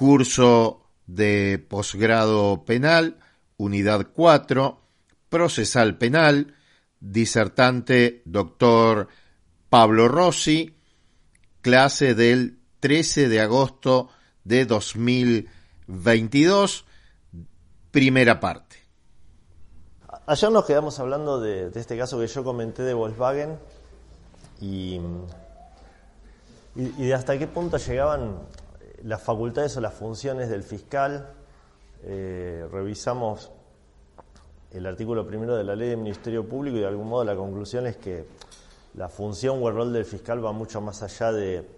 Curso de posgrado penal, unidad 4, procesal penal, disertante doctor Pablo Rossi, clase del 13 de agosto de 2022, primera parte. Ayer nos quedamos hablando de, este caso que yo comenté de Volkswagen y, y, y de hasta qué punto llegaban las facultades o las funciones del fiscal. Eh, revisamos el artículo primero de la ley del Ministerio Público y de algún modo la conclusión es que la función o el rol del fiscal va mucho más allá de,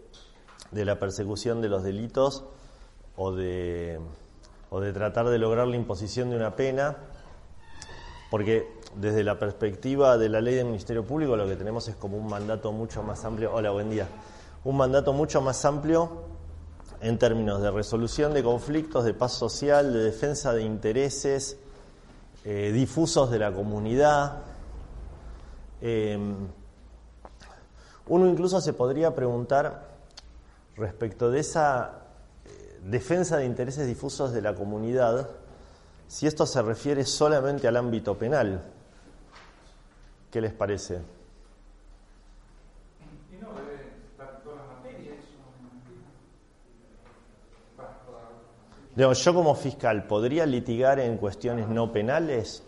de la persecución de los delitos o de, o de tratar de lograr la imposición de una pena, porque desde la perspectiva de la ley del Ministerio Público lo que tenemos es como un mandato mucho más amplio. Hola, buen día. Un mandato mucho más amplio en términos de resolución de conflictos, de paz social, de defensa de intereses eh, difusos de la comunidad. Eh, uno incluso se podría preguntar respecto de esa eh, defensa de intereses difusos de la comunidad, si esto se refiere solamente al ámbito penal. ¿Qué les parece? Digamos, yo como fiscal, ¿podría litigar en cuestiones no penales?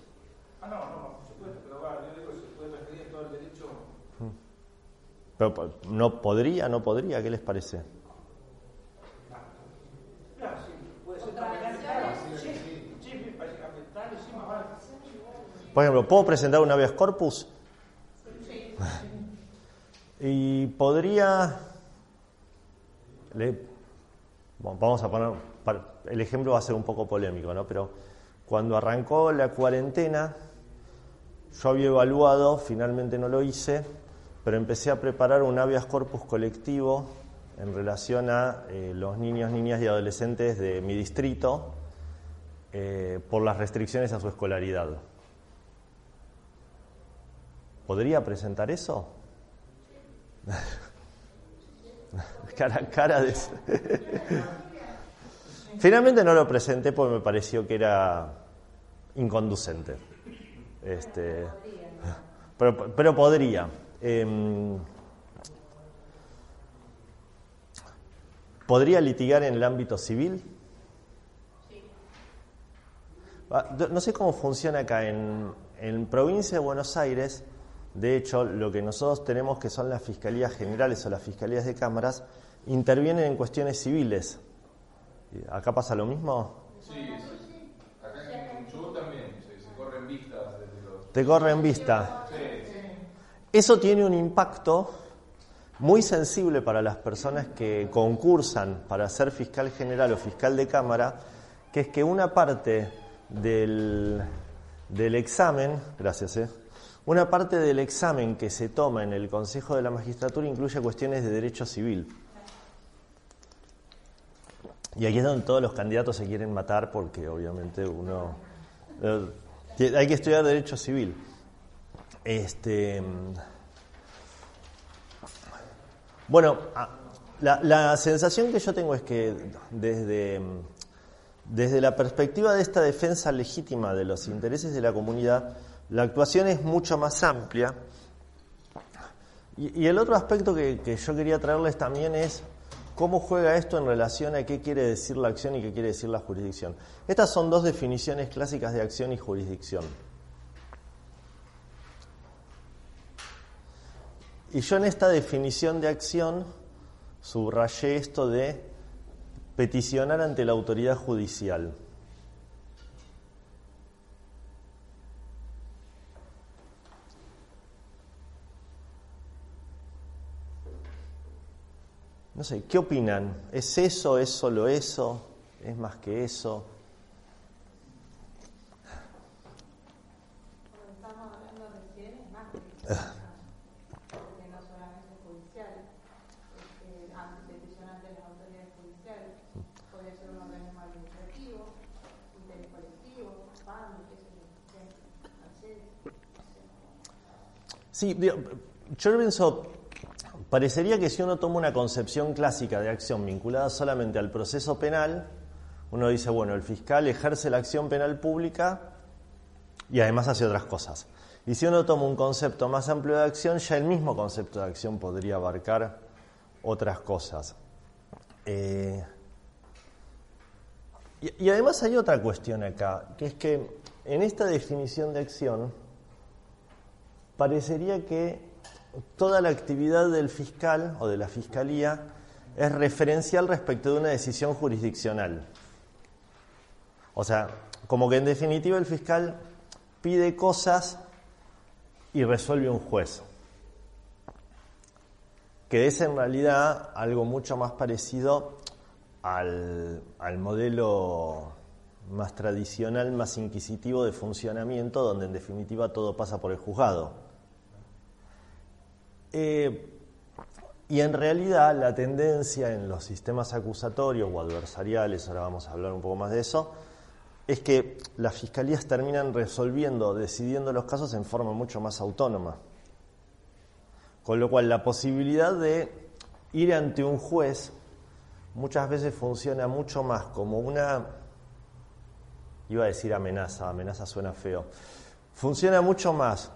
Ah, no, no, por supuesto, pero va, yo digo, se puede referir todo el derecho. Pero, ¿No podría? ¿No podría? ¿Qué les parece? Claro, sí, puede ser sí, sí, sí, sí, sí, más vale. Por ejemplo, ¿puedo presentar un habeas corpus? Y podría... le- vamos a poner... el ejemplo va a ser un poco polémico, ¿no? Pero cuando arrancó la cuarentena, yo había evaluado, finalmente no lo hice, pero empecé a preparar un habeas corpus colectivo en relación a eh, los niños, niñas y adolescentes de mi distrito eh, por las restricciones a su escolaridad. ¿Podría presentar eso? cara, cara de... Finalmente no lo presenté porque me pareció que era inconducente. Este, pero, pero podría. Em, ¿Podría litigar en el ámbito civil? Ah, No sé cómo funciona acá. En, en provincia de Buenos Aires, de hecho, lo que nosotros tenemos que son las fiscalías generales o las fiscalías de cámaras, intervienen en cuestiones civiles. ¿Y ¿Acá pasa lo mismo? Sí, sí. Acá en Chubut también se, corren vistas desde los... Te corre en vista. Sí, Eso tiene un impacto muy sensible para las personas que concursan para ser fiscal general o fiscal de cámara, que es que una parte del, del examen, gracias, eh, una parte del examen que se toma en el Consejo de la Magistratura incluye cuestiones de derecho civil. Y aquí es donde todos los candidatos se quieren matar porque obviamente uno eh, hay que estudiar derecho civil. Este, bueno, a- la, la sensación que yo tengo es que desde, desde la perspectiva de esta defensa legítima de los intereses de la comunidad, la actuación es mucho más amplia. Y, el otro aspecto que, que yo quería traerles también es cómo juega esto en relación a qué quiere decir la acción y qué quiere decir la jurisdicción. Estas son dos definiciones clásicas de acción y jurisdicción. Y yo en esta definición de acción subrayé esto de peticionar ante la autoridad judicial. No sé, ¿qué opinan? ¿Es eso? ¿Es solo eso? ¿Es más que eso? estamos hablando recién, es más que porque no solamente judicial, este, ante petición ante las autoridades judiciales, podría ser un organismo administrativo, interés colectivo, PAN, qué sé yo, Mercedes, Sí, yo pienso, parecería que si uno toma una concepción clásica de acción vinculada solamente al proceso penal, uno dice, bueno, el fiscal ejerce la acción penal pública y además hace otras cosas. Y si uno toma un concepto más amplio de acción, ya el mismo concepto de acción podría abarcar otras cosas. Eh, y, y además hay otra cuestión acá, que es que en esta definición de acción parecería que toda la actividad del fiscal o de la fiscalía es referencial respecto de una decisión jurisdiccional. O sea, como que en definitiva el fiscal pide cosas y resuelve un juez. Que es en realidad algo mucho más parecido al, al modelo más tradicional, más inquisitivo de funcionamiento, donde en definitiva todo pasa por el juzgado. Eh, y en realidad la tendencia en los sistemas acusatorios o adversariales, ahora vamos a hablar un poco más de eso, es que las fiscalías terminan resolviendo, decidiendo los casos en forma mucho más autónoma. Con lo cual la posibilidad de ir ante un juez muchas veces funciona mucho más como una, iba a decir amenaza, amenaza suena feo, funciona mucho más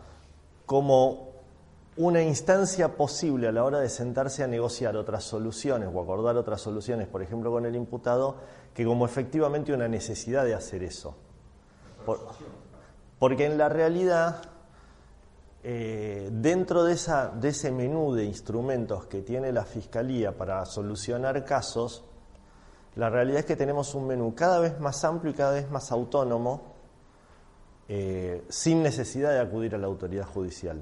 como una instancia posible a la hora de sentarse a negociar otras soluciones o acordar otras soluciones, por ejemplo, con el imputado, que como efectivamente una necesidad de hacer eso. Por- porque en la realidad, eh, dentro de ese menú de instrumentos que tiene la Fiscalía para solucionar casos, la realidad es que tenemos un menú cada vez más amplio y cada vez más autónomo, eh, sin necesidad de acudir a la autoridad judicial.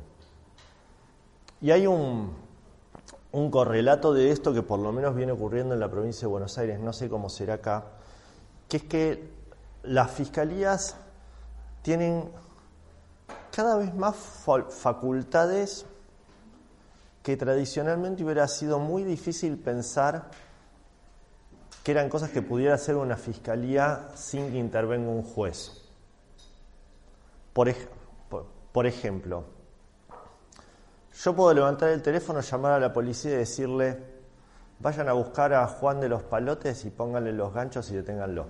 Y hay un, un correlato de esto que por lo menos viene ocurriendo en la provincia de Buenos Aires, no sé cómo será acá, que es que las fiscalías tienen cada vez más fa- facultades que tradicionalmente hubiera sido muy difícil pensar que eran cosas que pudiera hacer una fiscalía sin que intervenga un juez. Por- por ejemplo, yo puedo levantar el teléfono, llamar a la policía y decirle, vayan a buscar a Juan de los Palotes y pónganle los ganchos y deténganlo.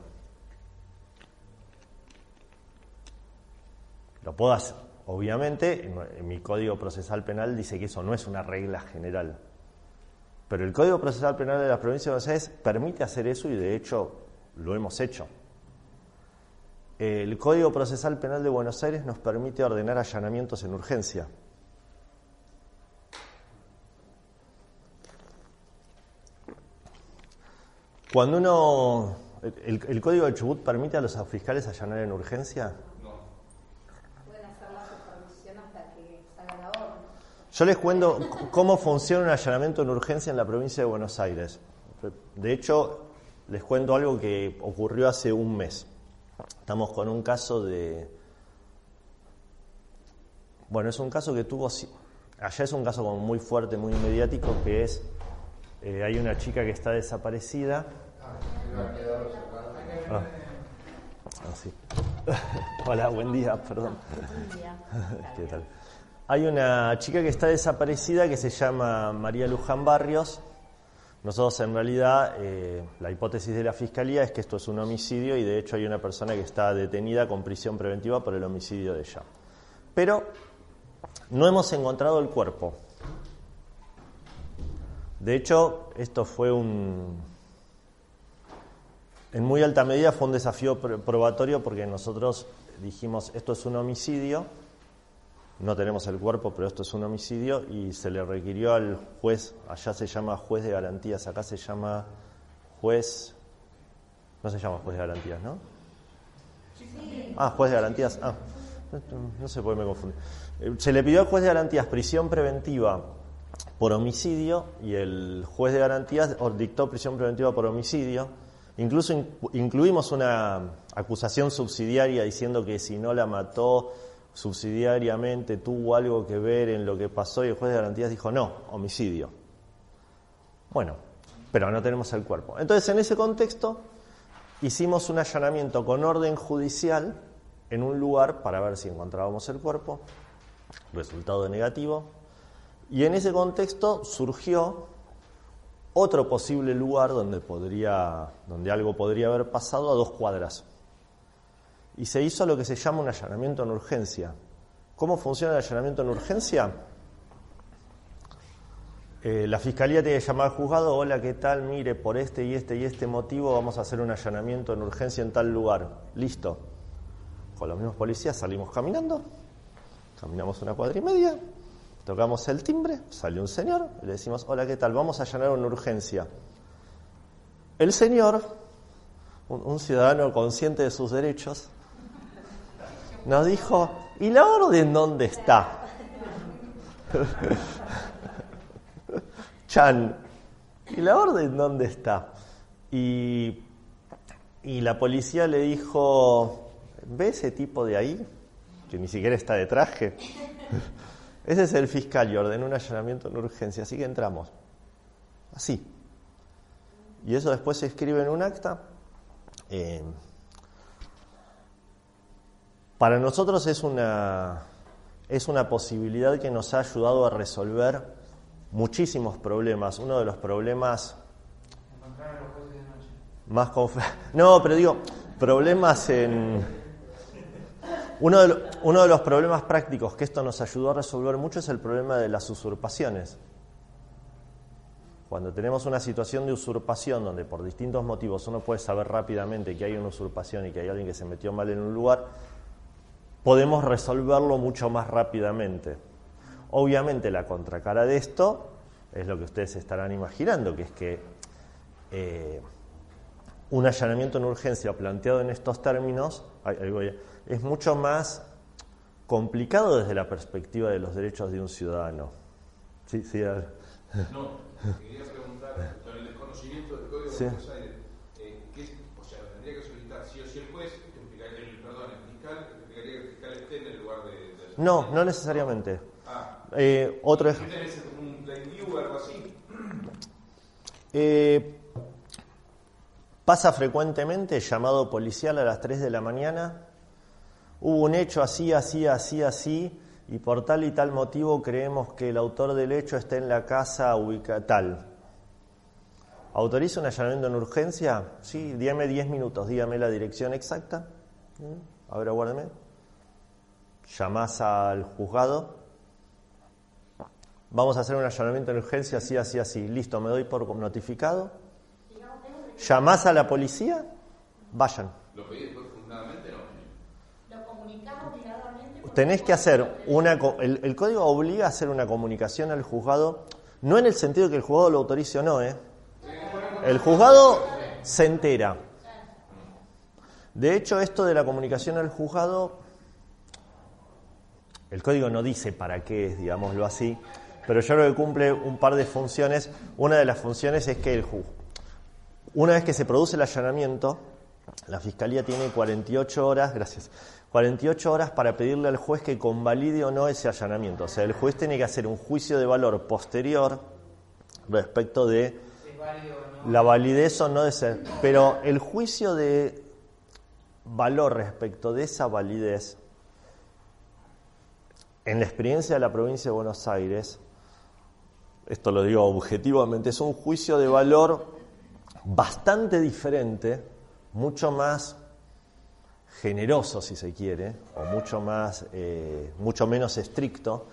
Lo puedo hacer. Obviamente, en, en mi Código Procesal Penal dice que eso no es una regla general. Pero el Código Procesal Penal de la provincia de Buenos Aires permite hacer eso y de hecho lo hemos hecho. El Código Procesal Penal de Buenos Aires nos permite ordenar allanamientos en urgencia. Cuando uno. El, el Código de Chubut permite a los fiscales allanar en urgencia. pueden hacer la supervisión hasta que salga la orden. Yo les cuento cómo funciona un allanamiento en urgencia en la provincia de Buenos Aires. De hecho, les cuento algo que ocurrió hace un mes. Estamos con un caso de... Bueno, es un caso que tuvo... Allá es un caso como muy fuerte, muy mediático, que es... eh, hay una chica que está desaparecida. Ah, Ah, sí. Hola, buen día, perdón. ¿Qué tal? Hay una chica que está desaparecida que se llama María Luján Barrios. Nosotros en realidad eh, la hipótesis de la fiscalía es que esto es un homicidio y de hecho hay una persona que está detenida con prisión preventiva por el homicidio de ella. Pero no hemos encontrado el cuerpo. De hecho, esto fue un, en muy alta medida fue un desafío pr- probatorio porque nosotros dijimos esto es un homicidio, no tenemos el cuerpo, pero esto es un homicidio y se le requirió al juez, allá se llama juez de garantías, acá se llama juez, no se llama juez de garantías, ¿no? Ah, juez de garantías, ah, no sé por qué me confundí. Eh, Se le pidió al juez de garantías prisión preventiva por homicidio y el juez de garantías dictó prisión preventiva por homicidio. Incluso incluimos una acusación subsidiaria diciendo que si no la mató subsidiariamente tuvo algo que ver en lo que pasó y el juez de garantías dijo no, homicidio. Bueno, pero no tenemos el cuerpo. Entonces, en ese contexto, hicimos un allanamiento con orden judicial en un lugar para ver si encontrábamos el cuerpo, resultado negativo, y en ese contexto surgió otro posible lugar donde, podría, donde algo podría haber pasado a dos cuadras. Y se hizo lo que se llama un allanamiento en urgencia. ¿Cómo funciona el allanamiento en urgencia? Eh, la fiscalía tiene que llamar al juzgado, hola, ¿qué tal? Mire, por este y este y este motivo vamos a hacer un allanamiento en urgencia en tal lugar. Listo. Con los mismos policías salimos caminando, caminamos una cuadra y media, tocamos el timbre, sale un señor, le decimos, hola, ¿qué tal? Vamos a allanar una urgencia. El señor, un ciudadano consciente de sus derechos, nos dijo, ¿y la orden dónde está? Chan, ¿y la orden dónde está? Y, y la policía le dijo, ¿ve ese tipo de ahí? Que ni siquiera está de traje. Ese es el fiscal y ordenó un allanamiento en urgencia, así que entramos. Así. Y eso después se escribe en un acta. Eh, para nosotros es una, es una posibilidad que nos ha ayudado a resolver muchísimos problemas. Uno de los problemas más No, pero digo, problemas en... Uno de, los problemas prácticos que esto nos ayudó a resolver mucho es el problema de las usurpaciones. Cuando tenemos una situación de usurpación donde por distintos motivos uno puede saber rápidamente que hay una usurpación y que hay alguien que se metió mal en un lugar, podemos resolverlo mucho más rápidamente. Obviamente la contracara de esto es lo que ustedes estarán imaginando, que es que eh, un allanamiento en urgencia planteado en estos términos es mucho más complicado desde la perspectiva de los derechos de un ciudadano. Sí, sí, No, quería preguntar, con el desconocimiento del Código de Buenos Aires, eh, ¿qué, o sea, tendría que solicitar sí o sí el juez, el, perdón, el fiscal, no, no necesariamente. Ah. Eh, otro es... un view o algo así? Eh, pasa frecuentemente llamado policial a las 3 de la mañana. Hubo un hecho así, así, así, así, y por tal y tal motivo creemos que el autor del hecho está en la casa ubicada tal. ¿Autoriza un allanamiento en urgencia? Sí, dígame 10 minutos, dígame la dirección exacta. ¿Mm? A ver, aguárdeme llamás al juzgado, vamos a hacer un allanamiento de urgencia, así, así, así, listo, me doy por notificado, llamás a la policía, vayan. ¿Lo pedís profundamente no? Tenés que hacer una, el, código obliga a hacer una comunicación al juzgado, no en el sentido que el juzgado lo autorice o no, ¿eh? El juzgado se entera. De hecho, esto de la comunicación al juzgado el código no dice para qué es, digámoslo así, pero yo creo que cumple un par de funciones. Una de las funciones es que el una vez que se produce el allanamiento, la Fiscalía tiene 48 horas, gracias, 48 horas para pedirle al juez que convalide o no ese allanamiento. O sea, el juez tiene que hacer un juicio de valor posterior respecto de la validez o no de ser. Pero el juicio de valor respecto de esa validez en la experiencia de la provincia de Buenos Aires, esto lo digo objetivamente, es un juicio de valor bastante diferente, mucho más generoso si se quiere, o mucho, más, eh, mucho menos estricto,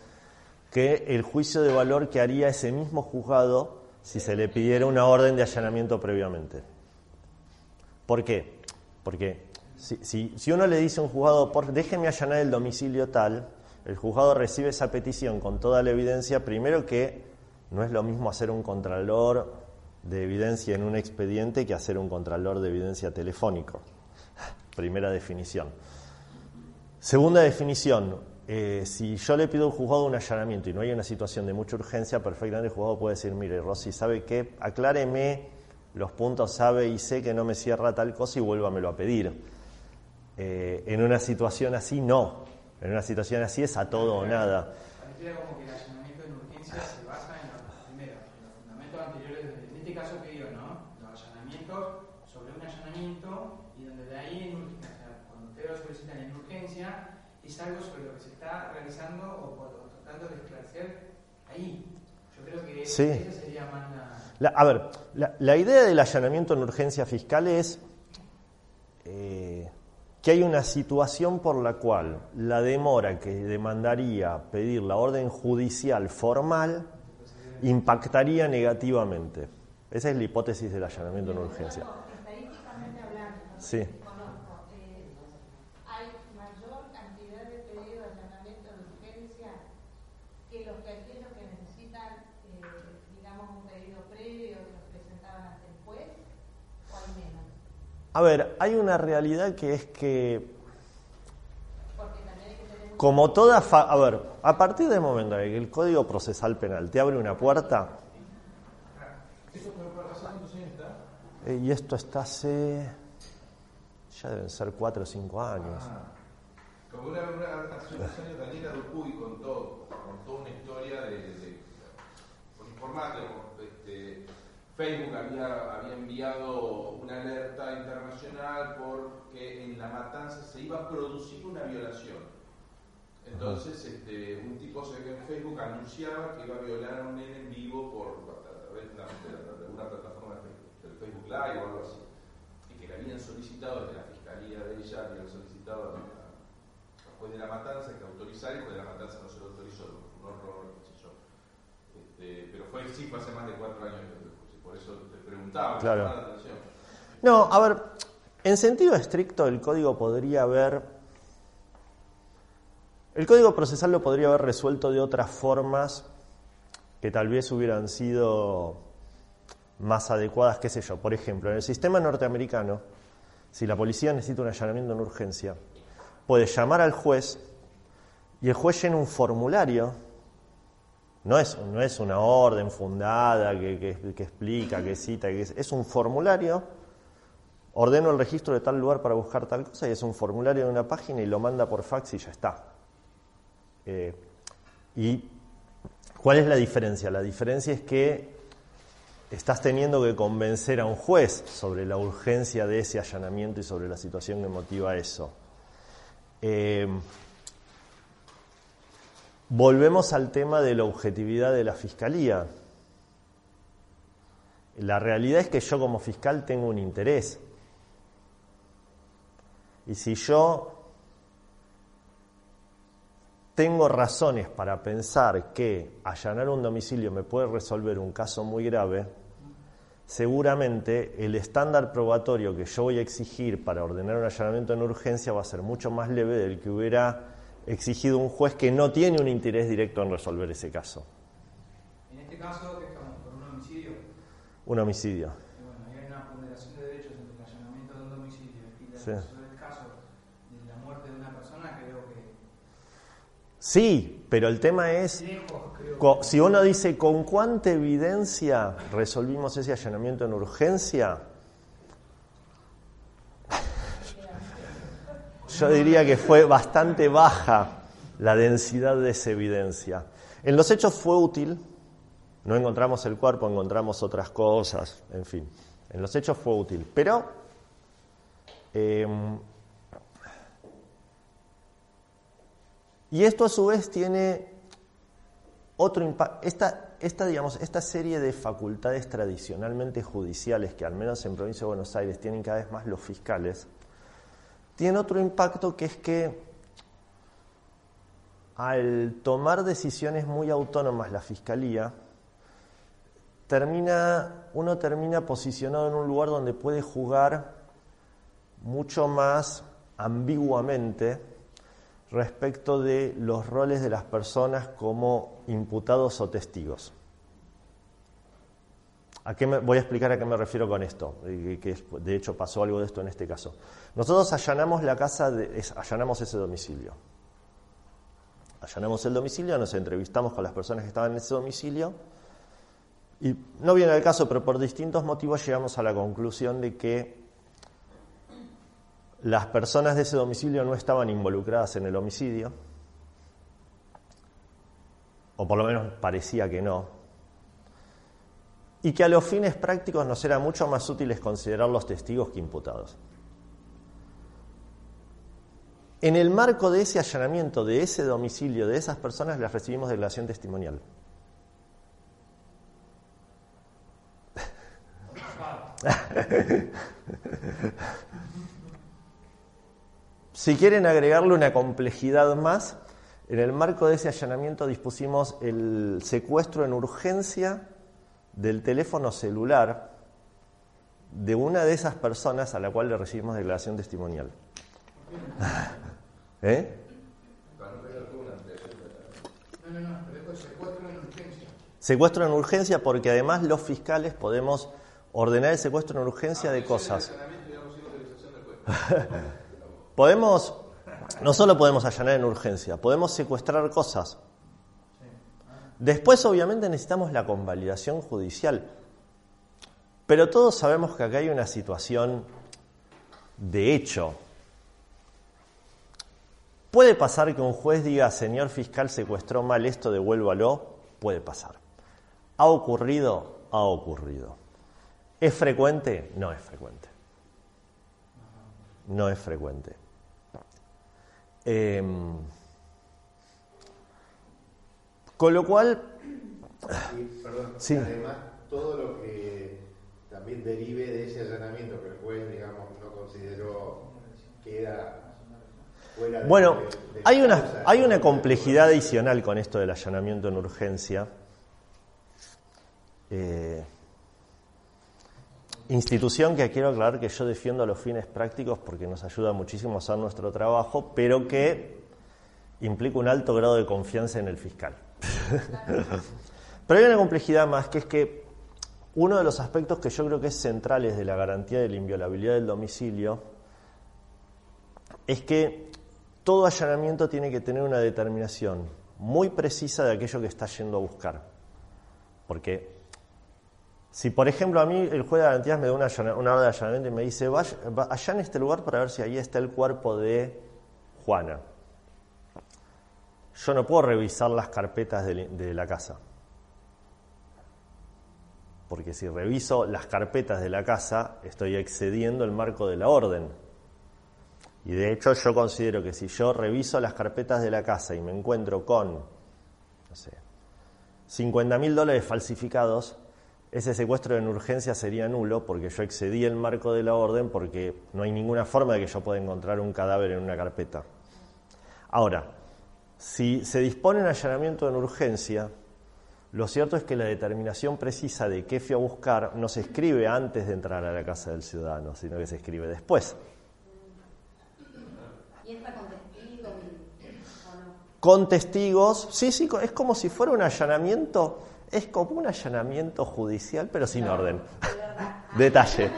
que el juicio de valor que haría ese mismo juzgado si se le pidiera una orden de allanamiento previamente. ¿Por qué? Porque si, si uno le dice a un juzgado, por, déjeme allanar el domicilio tal, el juzgado recibe esa petición con toda la evidencia, primero que no es lo mismo hacer un contralor de evidencia en un expediente que hacer un contralor de evidencia telefónico. Primera definición. Segunda definición, eh, si yo le pido al juzgado un allanamiento y no hay una situación de mucha urgencia, perfectamente el juzgado puede decir, mire, Rosy, ¿sabe qué? Acláreme los puntos sabe y sé que no me cierra tal cosa y vuélvamelo a pedir. Eh, en una situación así, no. En una situación así es a todo o nada. Como que el allanamiento en se basa en, los, primero, en los fundamentos anteriores, de- en este caso que digo, ¿no? Los allanamientos sobre un allanamiento y donde de ahí en urgencia, o sea, cuando ustedes lo solicitan en algo sobre lo que se está realizando o, tratando de esclarecer ahí. Yo creo que Sí. esa sería más la... La- a ver, la, la idea del allanamiento en urgencia fiscal es eh, que hay una situación por la cual la demora que demandaría pedir la orden judicial formal impactaría negativamente. Esa es la hipótesis del allanamiento en urgencia. Estadísticamente hablando, ¿no? Sí. conozco, eh, hay mayor cantidad de pedidos de allanamiento de urgencia que los que aquellos que necesitan, eh, digamos, un pedido previo que los presentaban ante el juez, o hay menos. A ver, hay una realidad que es que como toda... fa- a ver, a partir del momento en que el Código Procesal Penal te abre una puerta, eh, y esto está hace... ya deben ser cuatro o cinco años. Ah, como una, una, hace unos años Daniela Dupuy contó, contó una historia de, de por informática, este, Facebook había, había enviado una alerta internacional porque en la matanza se iba a producir una violación. Entonces, este, un tipo se ve en Facebook anunciaba que iba a violar a un nene en vivo por a través de una, de alguna plataforma de Facebook, del Live o algo así. Y que le habían solicitado desde la fiscalía de ella, le habían solicitado al juez de la matanza que autorizara y el juez de la matanza no se lo autorizó, un horror, qué sé yo. Este, pero fue, sí, fue hace más de cuatro años, por eso te preguntaba, me Claro. llamaba la atención. No, a ver, en sentido estricto el código podría haber... El código procesal lo podría haber resuelto de otras formas que tal vez hubieran sido más adecuadas, qué sé yo. Por ejemplo, en el sistema norteamericano, si la policía necesita un allanamiento en urgencia, puede llamar al juez y el juez llena un formulario. No es, no es una orden fundada que, explica, que cita, que es, es un formulario. Ordeno el registro de tal lugar para buscar tal cosa y es un formulario de una página y lo manda por fax y ya está. Eh, ¿Y cuál es la diferencia? La diferencia es que estás teniendo que convencer a un juez sobre la urgencia de ese allanamiento y sobre la situación que motiva eso. Eh, volvemos al tema de la objetividad de la fiscalía. La realidad es que yo como fiscal tengo un interés. Y si yo tengo razones para pensar que allanar un domicilio me puede resolver un caso muy grave, seguramente el estándar probatorio que yo voy a exigir para ordenar un allanamiento en urgencia va a ser mucho más leve del que hubiera exigido un juez que no tiene un interés directo en resolver ese caso, En este caso, estamos por un homicidio, un homicidio. y bueno, hay una ponderación de derechos entre el allanamiento de un domicilio y la Sí. el caso de la muerte de una persona, creo que Sí, pero el tema es lejos, creo Si uno dice con cuánta evidencia resolvimos ese allanamiento en urgencia, yo diría que fue bastante baja la densidad de esa evidencia. En los hechos fue útil, no encontramos el cuerpo, encontramos otras cosas, en fin. En los hechos fue útil, pero eh, y esto a su vez tiene otro impacto. Esta, esta, digamos, esta serie de facultades tradicionalmente judiciales que al menos en provincia de Buenos Aires tienen cada vez más los fiscales, tiene otro impacto que es que al tomar decisiones muy autónomas la fiscalía, termina, uno termina posicionado en un lugar donde puede jugar mucho más ambiguamente respecto de los roles de las personas como imputados o testigos. ¿A qué me- voy a explicar a qué me refiero con esto, que de hecho pasó algo de esto en este caso. Nosotros allanamos la casa, de, allanamos ese domicilio. Allanamos el domicilio, nos entrevistamos con las personas que estaban en ese domicilio y no viene al caso, pero por distintos motivos llegamos a la conclusión de que las personas de ese domicilio no estaban involucradas en el homicidio, o por lo menos parecía que no, y que a los fines prácticos nos era mucho más útiles considerar los testigos que imputados. En el marco de ese allanamiento, de ese domicilio, de esas personas, les recibimos declaración testimonial. si quieren agregarle una complejidad más, en el marco de ese allanamiento dispusimos el secuestro en urgencia del teléfono celular de una de esas personas a la cual le recibimos declaración testimonial. ¿Eh? Secuestro en urgencia porque además los fiscales podemos ordenar el secuestro en urgencia de cosas. Podemos, no solo podemos allanar en urgencia, podemos secuestrar cosas. Después, obviamente, necesitamos la convalidación judicial. Pero todos sabemos que acá hay una situación de hecho. ¿Puede pasar que un juez diga, señor fiscal, secuestró mal esto, devuélvalo? Puede pasar. ¿Ha ocurrido? Ha ocurrido. ¿Es frecuente? No es frecuente. No es frecuente. Eh, con lo cual... Y, perdón, Sí. además, todo lo que también derive de ese allanamiento que el juez, digamos, no consideró queda fuera de- Bueno, de- de hay una, causa. hay una complejidad adicional con esto del allanamiento en urgencia. Eh, institución que quiero aclarar que yo defiendo a los fines prácticos porque nos ayuda muchísimo a hacer nuestro trabajo, pero que implica un alto grado de confianza en el fiscal. pero hay una complejidad más, que es que uno de los aspectos que yo creo que es centrales de la garantía de la inviolabilidad del domicilio es que todo allanamiento tiene que tener una determinación muy precisa de aquello que está yendo a buscar. Porque si, por ejemplo, a mí el juez de garantías me da una, una orden de allanamiento y me dice, vaya, va- allá en este lugar para ver si ahí está el cuerpo de Juana. Yo no puedo revisar las carpetas de, la casa. Porque si reviso las carpetas de la casa, estoy excediendo el marco de la orden. Y de hecho yo considero que si yo reviso las carpetas de la casa y me encuentro con, no sé, 50 mil dólares falsificados, ese secuestro en urgencia sería nulo porque yo excedí el marco de la orden porque no hay ninguna forma de que yo pueda encontrar un cadáver en una carpeta. Ahora, si se dispone un allanamiento en urgencia, lo cierto es que la determinación precisa de qué fui a buscar no se escribe antes de entrar a la casa del ciudadano, sino que se escribe después. ¿Y entra con testigos o no? Con testigos, sí, sí, es como si fuera un allanamiento, es como un allanamiento judicial, pero sin orden. Detalle.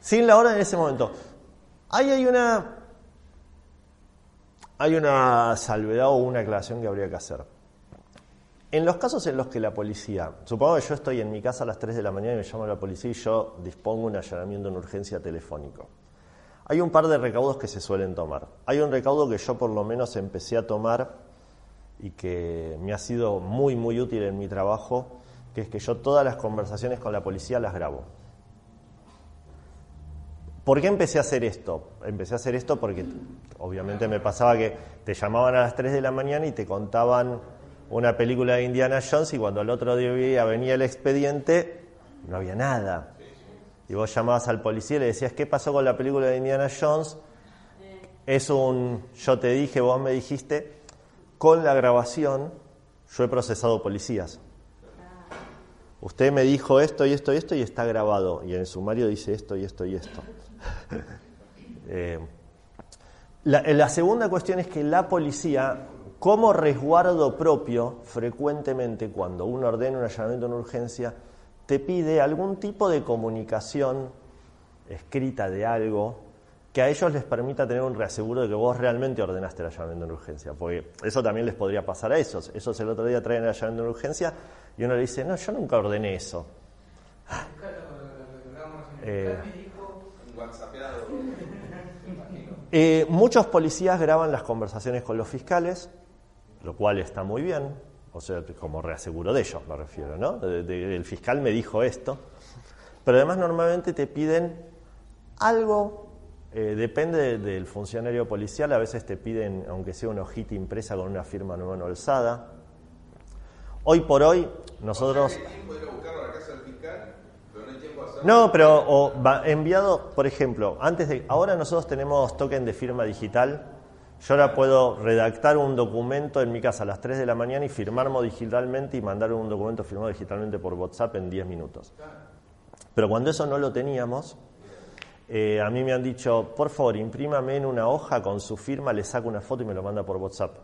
sin la orden en ese momento. Ahí hay una, hay una salvedad o una aclaración que habría que hacer. En los casos en los que la policía, supongo que yo estoy en mi casa a las 3 de la mañana y me llama la policía y yo dispongo un allanamiento en urgencia telefónico. Hay un par de recaudos que se suelen tomar. Hay un recaudo que yo por lo menos empecé a tomar y que me ha sido muy, muy útil en mi trabajo, que es que yo todas las conversaciones con la policía las grabo. ¿Por qué empecé a hacer esto? Empecé a hacer esto porque obviamente me pasaba que te llamaban a las 3 de la mañana y te contaban una película de Indiana Jones y cuando al otro día venía el expediente no había nada. Y vos llamabas al policía y le decías, ¿qué pasó con la película de Indiana Jones? Es un yo te dije, vos me dijiste. Con la grabación yo he procesado policías. Usted me dijo esto y esto y esto y está grabado. Y en el sumario dice esto y esto y esto. Eh, la, la segunda cuestión es que la policía, como resguardo propio, frecuentemente cuando uno ordena un allanamiento en urgencia, te pide algún tipo de comunicación escrita de algo que a ellos les permita tener un reaseguro de que vos realmente ordenaste el allanamiento en urgencia, porque eso también les podría pasar a esos. Esos el otro día traen el allanamiento en urgencia y uno le dice, no, yo nunca ordené eso. Eh, Un whatsappeado, me imagino. Eh, muchos policías graban las conversaciones con los fiscales, lo cual está muy bien, o sea, como reaseguro de ellos me refiero, ¿no? El fiscal me dijo esto, pero además normalmente te piden algo, eh, depende de- del funcionario policial, a veces te piden, aunque sea una hojita impresa con una firma nueva alzada. Hoy por hoy, nosotros... O sea, que hay tiempo de ir a buscarlo a la casa del fiscal, No, pero o va enviado, por ejemplo, antes de ahora nosotros tenemos token de firma digital. Yo ahora puedo redactar un documento en mi casa a las 3 de la mañana y firmarlo digitalmente y mandar un documento firmado digitalmente por WhatsApp en 10 minutos. Pero cuando eso no lo teníamos, eh, a mí me han dicho, por favor, imprímame en una hoja con su firma, le saco una foto y me lo manda por WhatsApp.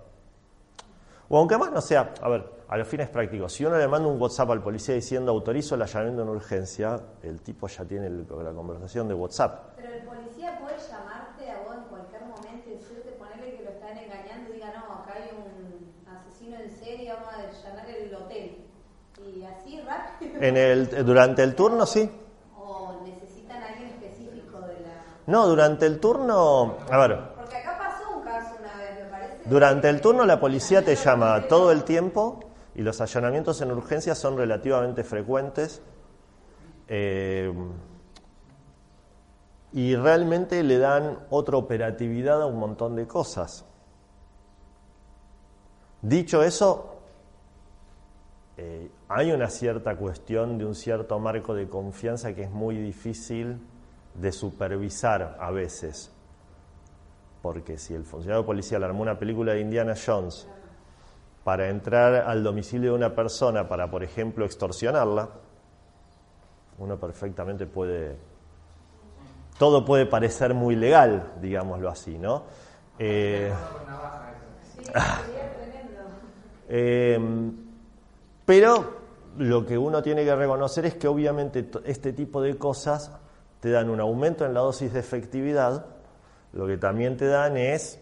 O aunque más no sea, a ver, a los fines prácticos, si uno le manda un WhatsApp al policía diciendo autorizo el allanamiento en urgencia, el tipo ya tiene el- la conversación de WhatsApp. Pero el policía puede llamarte a vos en cualquier momento y decirte, ponerle que lo están engañando y diga, no, acá hay un asesino en serie, vamos a allanar el hotel. Y así rápido. En el, durante el turno, sí. O necesitan a alguien específico de la... No, durante el turno, a ver, Porque acá pasó un caso una vez, me parece. durante el turno la policía te llama todo el tiempo y los allanamientos en urgencia son relativamente frecuentes. Eh, y realmente le dan otra operatividad a un montón de cosas. Dicho eso, eh, hay una cierta cuestión de un cierto marco de confianza que es muy difícil de supervisar a veces. Porque si el funcionario policial armó una película de Indiana Jones para entrar al domicilio de una persona para, por ejemplo, extorsionarla, uno perfectamente puede... Todo puede parecer muy legal, digámoslo así, ¿no? Eh, eh, pero lo que uno tiene que reconocer es que obviamente este tipo de cosas te dan un aumento en la dosis de efectividad, lo que también te dan es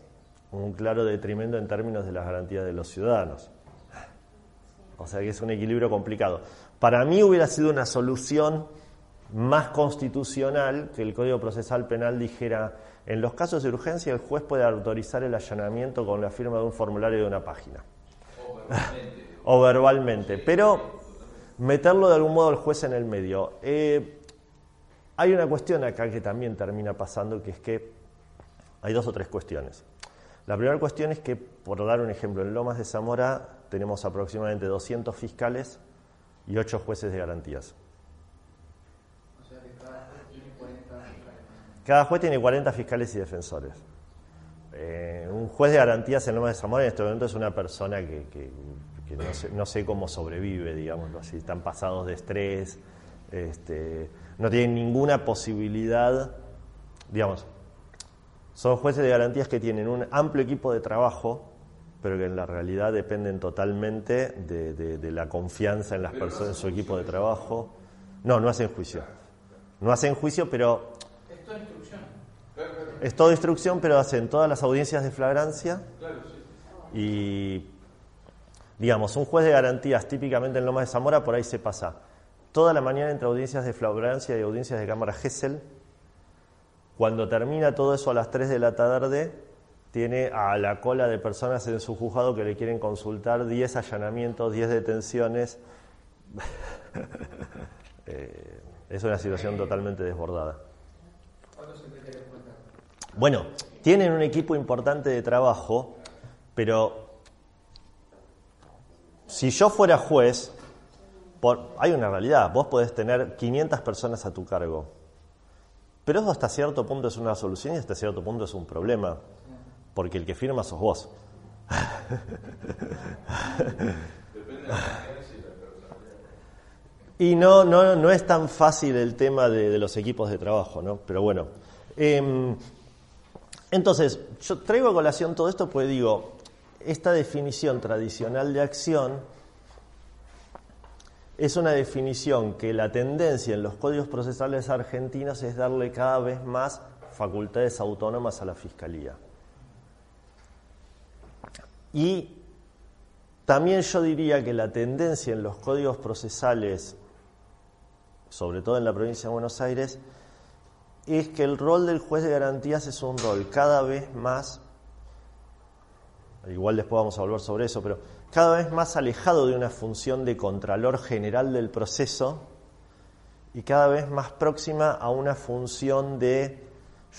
un claro detrimento en términos de las garantías de los ciudadanos. O sea que es un equilibrio complicado. Para mí hubiera sido una solución más constitucional que el Código Procesal Penal dijera, en los casos de urgencia el juez puede autorizar el allanamiento con la firma de un formulario de una página o verbalmente, pero meterlo de algún modo al juez en el medio. Eh, hay una cuestión acá que también termina pasando, que es que hay dos o tres cuestiones. La primera cuestión es que, por dar un ejemplo, en Lomas de Zamora tenemos aproximadamente 200 fiscales y 8 jueces de garantías. O sea que cada juez tiene 40 fiscales. Cada juez tiene 40 fiscales y defensores. Eh, un juez de garantías en Lomas de Zamora en este momento es una persona que, no sé cómo sobrevive, digámoslo así. Están pasados de estrés, este, no tienen ninguna posibilidad, digamos, son jueces de garantías que tienen un amplio equipo de trabajo, pero que en la realidad dependen totalmente de, de- de la confianza en las Pero no personas, en su equipo de trabajo. No, no hacen juicio. No hacen juicio, pero Es toda instrucción. Claro, claro, es todo instrucción, pero hacen todas las audiencias de flagrancia claro, sí. y, digamos, un juez de garantías típicamente en Lomas de Zamora por ahí se pasa toda la mañana entre audiencias de flagrancia y audiencias de cámara Gesell. Cuando termina todo eso a las 3 de la tarde, tiene a la cola de personas en su juzgado que le quieren consultar 10 allanamientos, 10 detenciones. Eh, es una situación totalmente desbordada. Bueno, tienen un equipo importante de trabajo, pero si yo fuera juez, por- hay una realidad, vos podés tener 500 personas a tu cargo, pero eso hasta cierto punto es una solución y hasta cierto punto es un problema, porque el que firma sos vos. Y no, no, no es tan fácil el tema de, de los equipos de trabajo, ¿no? Pero bueno. Em, entonces, yo traigo a colación todo esto porque digo, esta definición tradicional de acción es una definición que la tendencia en los códigos procesales argentinos es darle cada vez más facultades autónomas a la Fiscalía. Y también yo diría que la tendencia en los códigos procesales, sobre todo en la provincia de Buenos Aires, es que el rol del juez de garantías es un rol cada vez más, igual después vamos a volver sobre eso, pero cada vez más alejado de una función de contralor general del proceso y cada vez más próxima a una función de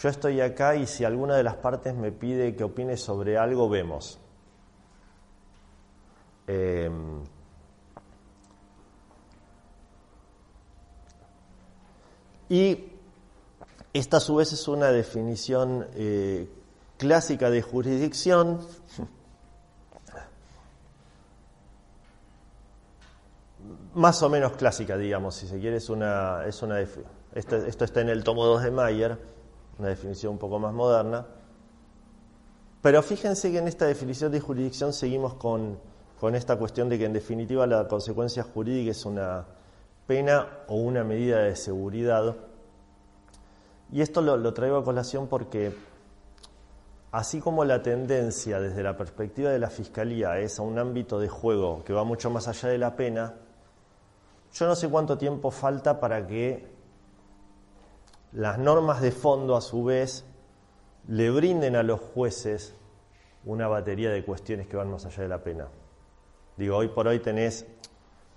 yo estoy acá y si alguna de las partes me pide que opine sobre algo, vemos. Eh, y esta a su vez es una definición eh, clásica de jurisdicción. Más o menos clásica, digamos, si se quiere, es una, es una esto, esto está en el tomo 2 de Mayer, una definición un poco más moderna. Pero fíjense que en esta definición de jurisdicción seguimos con, con esta cuestión de que en definitiva la consecuencia jurídica es una pena o una medida de seguridad. Y esto lo, traigo a colación porque así como la tendencia desde la perspectiva de la Fiscalía es a un ámbito de juego que va mucho más allá de la pena, yo no sé cuánto tiempo falta para que las normas de fondo a su vez le brinden a los jueces una batería de cuestiones que van más allá de la pena. Digo, hoy por hoy tenés,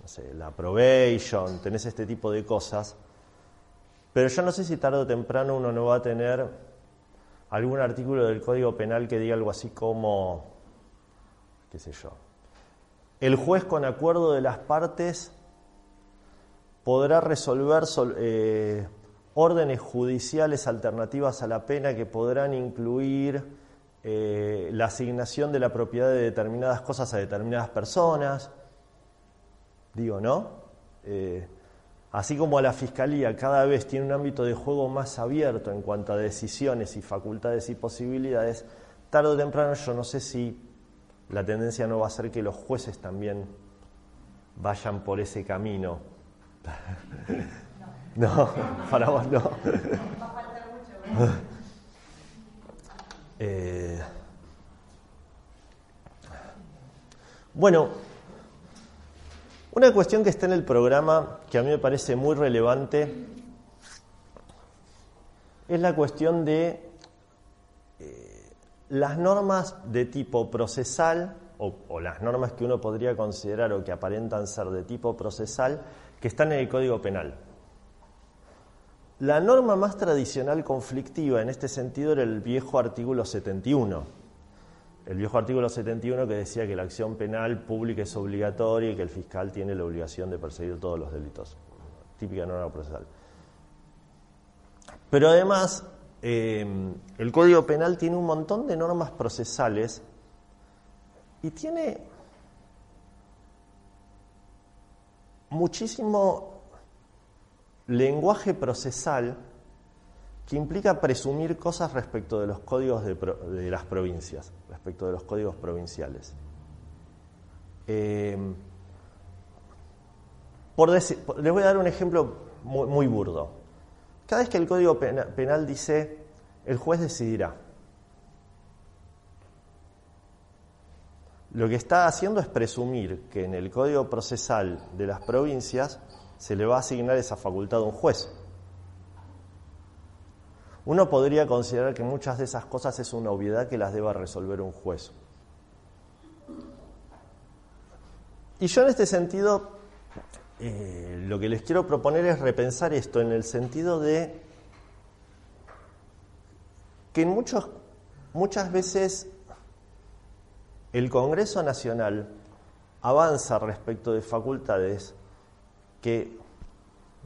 no sé, la probation, tenés este tipo de cosas, pero yo no sé si tarde o temprano uno no va a tener algún artículo del Código Penal que diga algo así como, qué sé yo, el juez con acuerdo de las partes podrá resolver eh, órdenes judiciales alternativas a la pena que podrán incluir eh, la asignación de la propiedad de determinadas cosas a determinadas personas. Digo, ¿no? Eh, así como la Fiscalía cada vez tiene un ámbito de juego más abierto en cuanto a decisiones y facultades y posibilidades, tarde o temprano yo no sé si la tendencia no va a ser que los jueces también vayan por ese camino. No, para vos no. Eh, bueno, una cuestión que está en el programa que a mí me parece muy relevante es la cuestión de eh, las normas de tipo procesal o, o, las normas que uno podría considerar o que aparentan ser de tipo procesal que están en el Código Penal. La norma más tradicional conflictiva en este sentido era el viejo artículo 71. El viejo artículo 71 que decía que la acción penal pública es obligatoria y que el fiscal tiene la obligación de perseguir todos los delitos. Típica norma procesal. Pero además, eh, el Código Penal tiene un montón de normas procesales y tiene muchísimo lenguaje procesal que implica presumir cosas respecto de los códigos de, las provincias, respecto de los códigos provinciales. Eh, por les voy a dar un ejemplo muy, burdo. Cada vez que el Código penal dice el juez decidirá, lo que está haciendo es presumir que en el Código Procesal de las provincias se le va a asignar esa facultad a un juez. Uno podría considerar que muchas de esas cosas es una obviedad que las deba resolver un juez. Y yo en este sentido, eh, lo que les quiero proponer es repensar esto en el sentido de que en muchos, muchas veces el Congreso Nacional avanza respecto de facultades que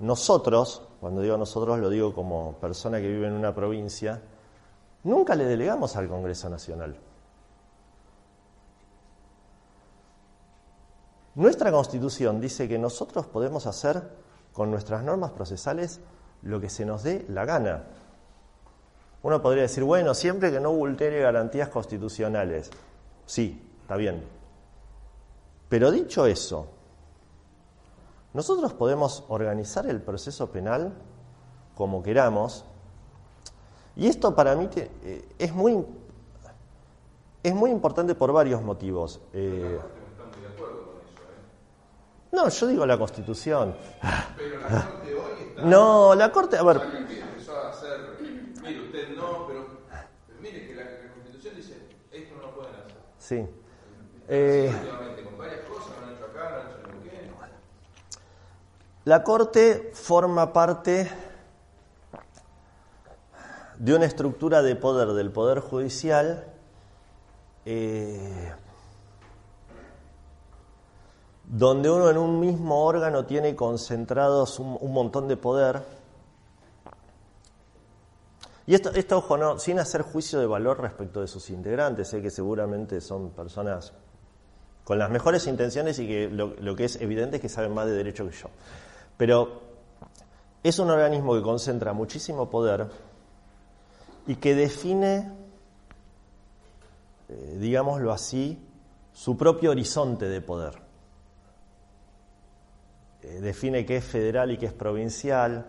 nosotros, cuando digo nosotros lo digo como persona que vive en una provincia, nunca le delegamos al Congreso Nacional. Nuestra constitución dice que nosotros podemos hacer con nuestras normas procesales lo que se nos dé la gana. Uno podría decir, bueno, siempre que no vulnere garantías constitucionales. Sí, está bien. Pero dicho eso, nosotros podemos organizar el proceso penal como queramos Y esto para mí eh, es, muy, es muy importante por varios motivos. Eh, no, yo digo la Constitución. Pero la Corte hoy está. No, la Corte, a ver, que empezó a hacer. Mire, usted no, pero. Mire que la, la Constitución dice: esto no lo pueden hacer. sí. Eh, Últimamente, con varias cosas, lo han hecho acá, lo han hecho en Neuquén. La Corte forma parte de una estructura de poder del Poder Judicial eh, donde uno en un mismo órgano tiene concentrados un, un montón de poder. Y esto, esto, ojo, no, sin hacer juicio de valor respecto de sus integrantes, sé que seguramente son personas con las mejores intenciones y que lo, lo que es evidente es que saben más de derecho que yo. Pero es un organismo que concentra muchísimo poder y que define, eh, digámoslo así, su propio horizonte de poder. Eh, define qué es federal y qué es provincial,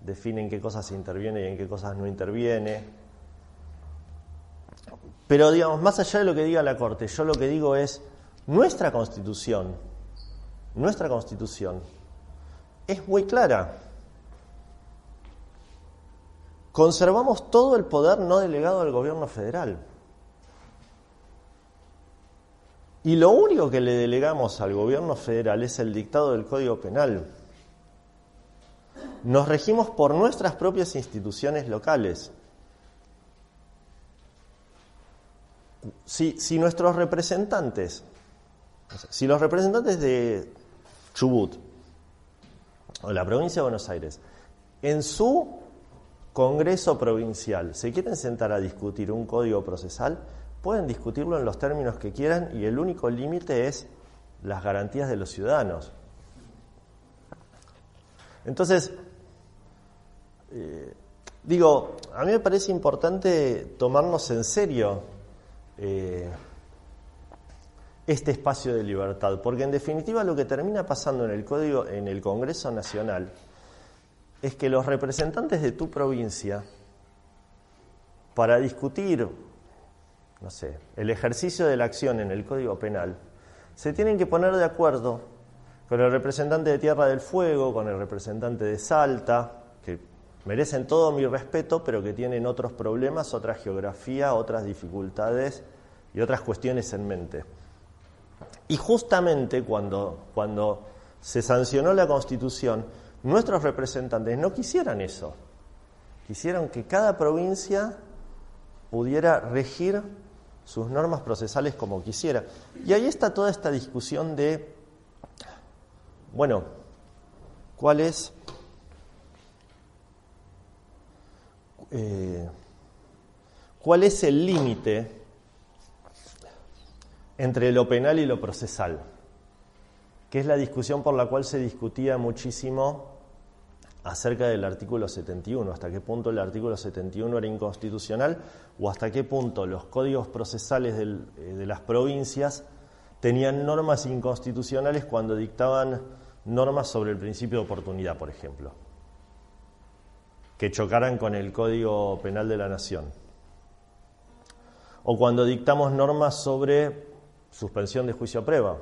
define en qué cosas interviene y en qué cosas no interviene. Pero, digamos, más allá de lo que diga la Corte, yo lo que digo es, nuestra Constitución, nuestra Constitución, es muy clara. Conservamos todo el poder no delegado al gobierno federal. Y lo único que le delegamos al gobierno federal es el dictado del Código Penal. Nos regimos por nuestras propias instituciones locales. Si, nuestros representantes, si los representantes de Chubut o la provincia de Buenos Aires, en su Congreso Provincial se quieren sentar a discutir un código procesal, pueden discutirlo en los términos que quieran y el único límite es las garantías de los ciudadanos. Entonces, eh, digo, a mí me parece importante tomarnos en serio eh, este espacio de libertad, porque en definitiva lo que termina pasando en el código, en el Congreso Nacional, es que los representantes de tu provincia, para discutir, no sé, el ejercicio de la acción en el Código Penal, se tienen que poner de acuerdo con el representante de Tierra del Fuego, con el representante de Salta, que merecen todo mi respeto, pero que tienen otros problemas, otra geografía, otras dificultades y otras cuestiones en mente. Y justamente cuando, cuando se sancionó la Constitución, nuestros representantes no quisieran eso. Quisieron que cada provincia pudiera regir sus normas procesales como quisiera. Y ahí está toda esta discusión de, bueno, ¿cuál es eh, cuál es el límite entre lo penal y lo procesal? que es la discusión por la cual se discutía muchísimo acerca del artículo 71, hasta qué punto el artículo 71 era inconstitucional o hasta qué punto los códigos procesales eh, de las provincias tenían normas inconstitucionales cuando dictaban normas sobre el principio de oportunidad, por ejemplo, que chocaran con el Código Penal de la Nación, o cuando dictamos normas sobre suspensión de juicio a prueba,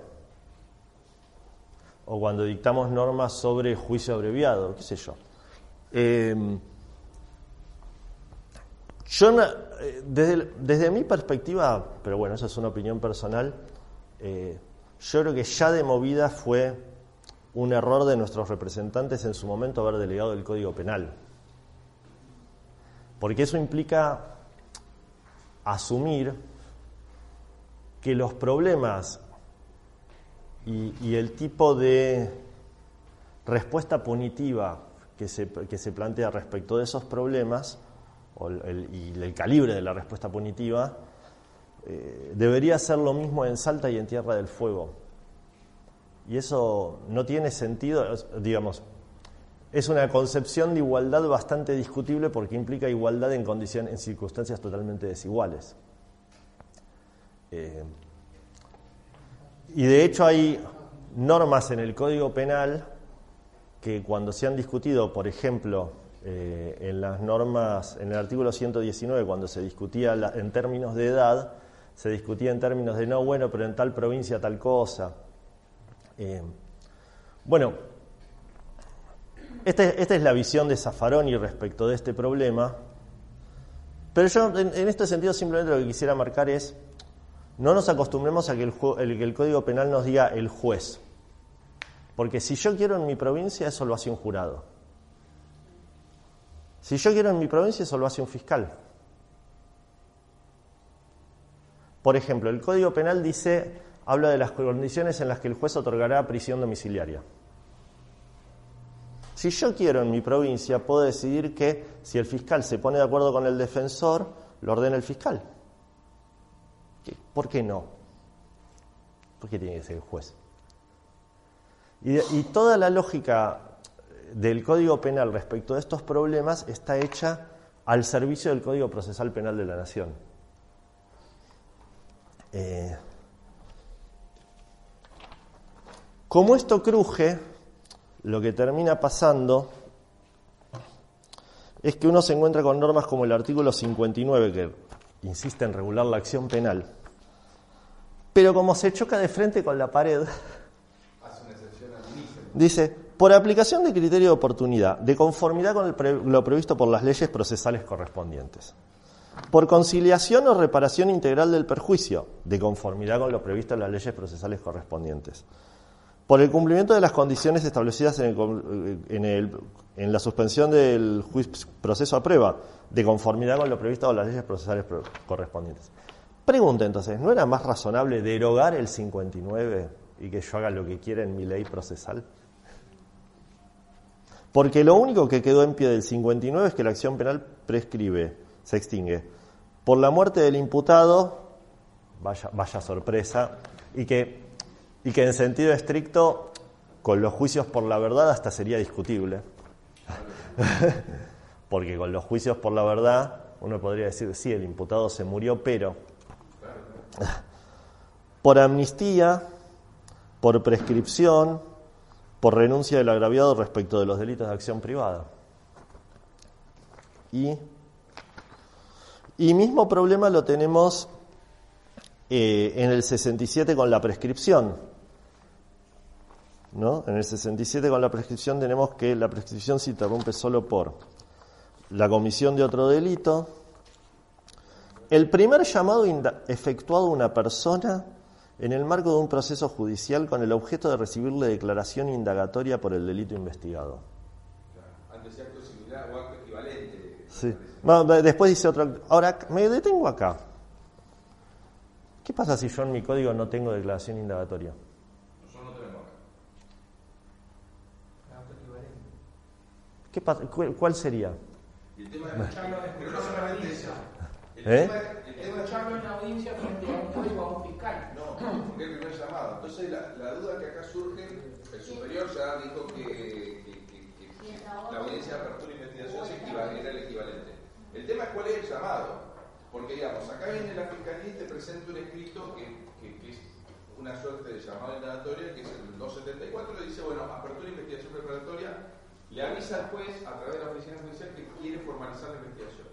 o cuando dictamos normas sobre juicio abreviado, qué sé yo. Eh, yo, eh, desde, desde, mi perspectiva, pero bueno, esa es una opinión personal, eh, yo creo que ya de movida fue un error de nuestros representantes en su momento haber delegado el Código Penal. Porque eso implica asumir que los problemas y, el tipo de respuesta punitiva que se, que se plantea respecto de esos problemas y el calibre de la respuesta punitiva eh, debería ser lo mismo en Salta y en Tierra del Fuego. Y eso no tiene sentido, digamos, es una concepción de igualdad bastante discutible porque implica igualdad en condiciones, en circunstancias totalmente desiguales. Eh, y de hecho hay normas en el Código Penal que cuando se han discutido, por ejemplo, eh, en las normas, en el artículo 119, cuando se discutía en términos de edad, se discutía en términos de no, bueno, pero en tal provincia tal cosa. Eh, bueno, esta es la visión de Zaffaroni respecto de este problema, pero yo en, este sentido simplemente lo que quisiera marcar es, no nos acostumbremos a que el, el- el Código Penal nos diga el juez, porque si yo quiero en mi provincia, eso lo hace un jurado. Si yo quiero en mi provincia, eso lo hace un fiscal. Por ejemplo, el Código Penal dice, habla de las condiciones en las que el juez otorgará prisión domiciliaria. Si yo quiero en mi provincia, puedo decidir que si el fiscal se pone de acuerdo con el defensor, lo ordena el fiscal. ¿Qué- ¿Por qué no? ¿Por qué tiene que ser el juez? Y, y toda la lógica del Código Penal respecto de estos problemas está hecha al servicio del Código Procesal Penal de la Nación. Eh, como esto cruje, lo que termina pasando es que uno se encuentra con normas como el artículo 59, que insiste en regular la acción penal, pero como se choca de frente con la pared. Dice, por aplicación de criterio de oportunidad, de conformidad con lo previsto por las leyes procesales correspondientes. Por conciliación o reparación integral del perjuicio, de conformidad con lo previsto en las leyes procesales correspondientes. Por el cumplimiento de las condiciones establecidas en, la suspensión del proceso a prueba, de conformidad con lo previsto en las leyes procesales pro- correspondientes. Pregunta entonces, ¿no era más razonable derogar el 59 y que yo haga lo que quiera en mi ley procesal? Porque lo único que quedó en pie del 59 es que la acción penal prescribe, se extingue. Por la muerte del imputado, vaya, vaya sorpresa, y que, y que en sentido estricto, con los juicios por la verdad hasta sería discutible. Porque con los juicios por la verdad, uno podría decir, sí, el imputado se murió, pero por amnistía, por prescripción, por renuncia del agraviado respecto de los delitos de acción privada. Y, y mismo problema lo tenemos eh, en el 67 con la prescripción. ¿no? En el 67 con la prescripción tenemos que la prescripción se interrumpe solo por la comisión de otro delito, el primer llamado efectuado a una persona en el marco de un proceso judicial con el objeto de recibirle declaración indagatoria por el delito investigado. Antes acto similar o acto equivalente. Sí. No, de- después dice otro. Ahora, me detengo acá. ¿Qué pasa si yo en mi código no tengo declaración indagatoria? Nosotros no tenemos acá. Autoequivalente. ¿Qué pasa? ¿Cuál, cuál sería? El tema Escucharlo pero no escucharlo en la solamente eso. El ¿Eh? tema, el tema Escucharlo en la audiencia frente a un juez o a un fiscal. No, porque es el primer llamado. Entonces la, la duda que acá surge, el superior ya dijo que, que- que- que- que la audiencia de apertura se era el equivalente. El tema es cuál es el llamado. Porque digamos, acá viene la fiscalía y te presenta un escrito que, es una suerte de llamado indagatoria, que es el 274, le dice, bueno, apertura e investigación preparatoria, le avisa al juez a través de la oficina judicial que quiere formalizar la investigación.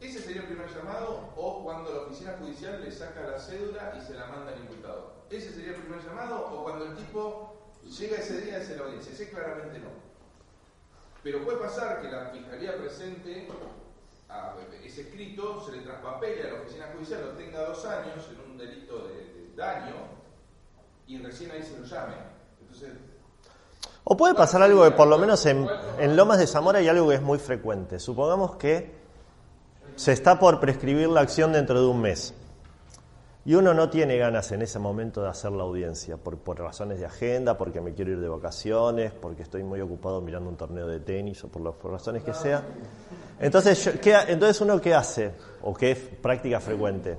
¿Ese sería el primer llamado o cuando la oficina judicial le saca la cédula y se la manda al imputado? ¿Ese sería el primer llamado o cuando el tipo llega ese día y hace la audiencia? Ese claramente no. Pero puede pasar que la fiscalía presente a- ese escrito, se le traspapele a la oficina judicial, lo tenga dos años en un delito de, de daño y recién ahí se lo llame. Entonces, O puede pasar algo que por lo menos en, en Lomas de Zamora hay algo que es muy frecuente. Supongamos que se está por prescribir la acción dentro de un mes. Y uno no tiene ganas en ese momento de hacer la audiencia, por, razones de agenda, porque me quiero ir de vacaciones, porque estoy muy ocupado mirando un torneo de tenis o por las por razones que sea. Entonces, yo- ¿qué entonces uno qué hace? ¿O qué es práctica frecuente?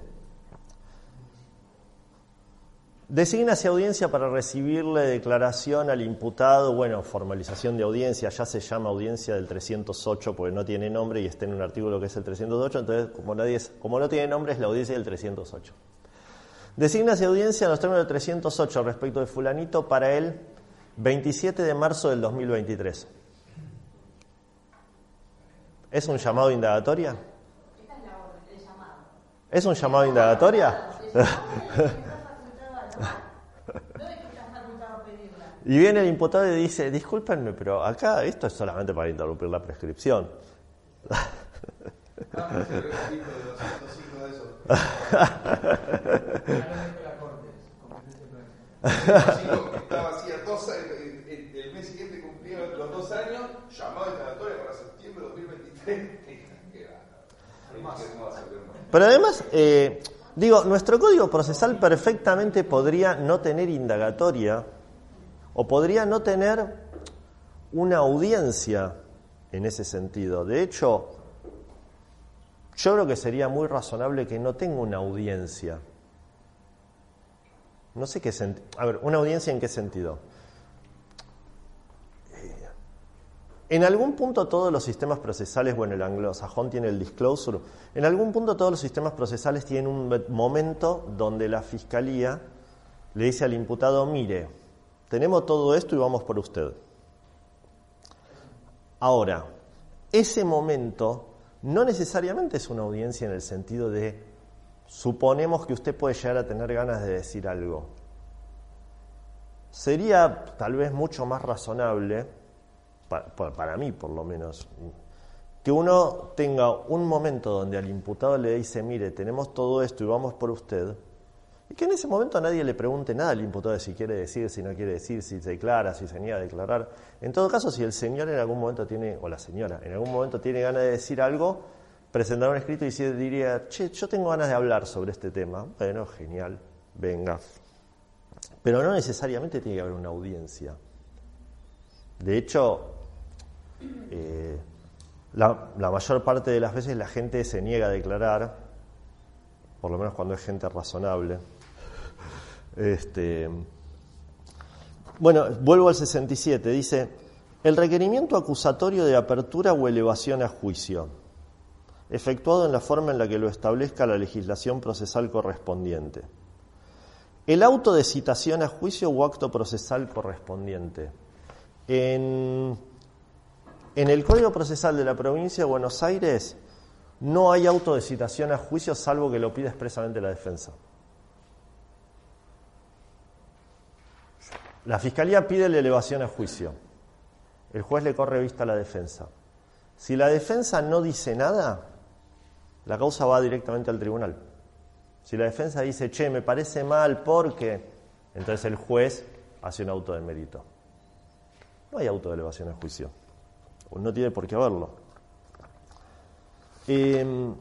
Designa esa audiencia para recibirle declaración al imputado, bueno, formalización de audiencia, ya se llama audiencia del 308 porque no tiene nombre y está en un artículo que es el 308, entonces como, nadie es- como no tiene nombre es la audiencia del 308. Designa esa audiencia en los términos del 308 respecto de fulanito para el 27 de marzo del 2023. ¿Es un llamado indagatoria? Esta es la orden, llamado. ¿Es un llamado indagatoria? Y viene el imputado y dice, discúlpenme, pero acá esto es solamente para interrumpir la prescripción. Ah, ese requisito de 205 de esos. la corte, competencia plena. chico que estaba hacía dos años, el, el- mes siguiente cumplía los dos años, llamado a indagatoria para septiembre de 2023. Qué gana. Qué hermoso, qué hermoso. Pero además, eh, digo, nuestro código procesal perfectamente podría no tener indagatoria o podría no tener una audiencia en ese sentido. De hecho, yo creo que sería muy razonable que no tenga una audiencia. No sé qué sentido. A ver, ¿una audiencia en qué sentido? Eh, En algún punto todos los sistemas procesales, bueno, el anglosajón tiene el disclosure, en algún punto todos los sistemas procesales tienen un momento donde la fiscalía le dice al imputado, mire, tenemos todo esto y vamos por usted. Ahora, ese momento no necesariamente es una audiencia en el sentido de suponemos que usted puede llegar a tener ganas de decir algo. Sería tal vez mucho más razonable, pa- pa- para, mí por lo menos, que uno tenga un momento donde al imputado le dice, mire, tenemos todo esto y vamos por usted, que en ese momento nadie le pregunte nada al imputado de si quiere decir, si no quiere decir, si se declara, si se niega a declarar. En todo caso, si el señor en algún momento tiene, o la señora, en algún momento tiene ganas de decir algo, presentar un escrito y si- diría, che, yo tengo ganas de hablar sobre este tema. Bueno, genial, venga. Pero no necesariamente tiene que haber una audiencia. De hecho, eh, la mayor parte de las veces la gente se niega a declarar, por lo menos cuando es gente razonable. Este, bueno, vuelvo al 67. Dice, el requerimiento acusatorio de apertura o elevación a juicio, efectuado en la forma en la que lo establezca la legislación procesal correspondiente. El auto de citación a juicio o acto procesal correspondiente. En, en el Código Procesal de la Provincia de Buenos Aires no hay auto de citación a juicio salvo que lo pida expresamente la defensa. La Fiscalía pide la elevación a juicio. El juez le corre vista a la defensa. Si la defensa no dice nada, la causa va directamente al tribunal. Si la defensa dice, che, me parece mal porque, entonces el juez hace un auto de mérito. No hay auto de elevación a juicio. No tiene por qué haberlo. Eh,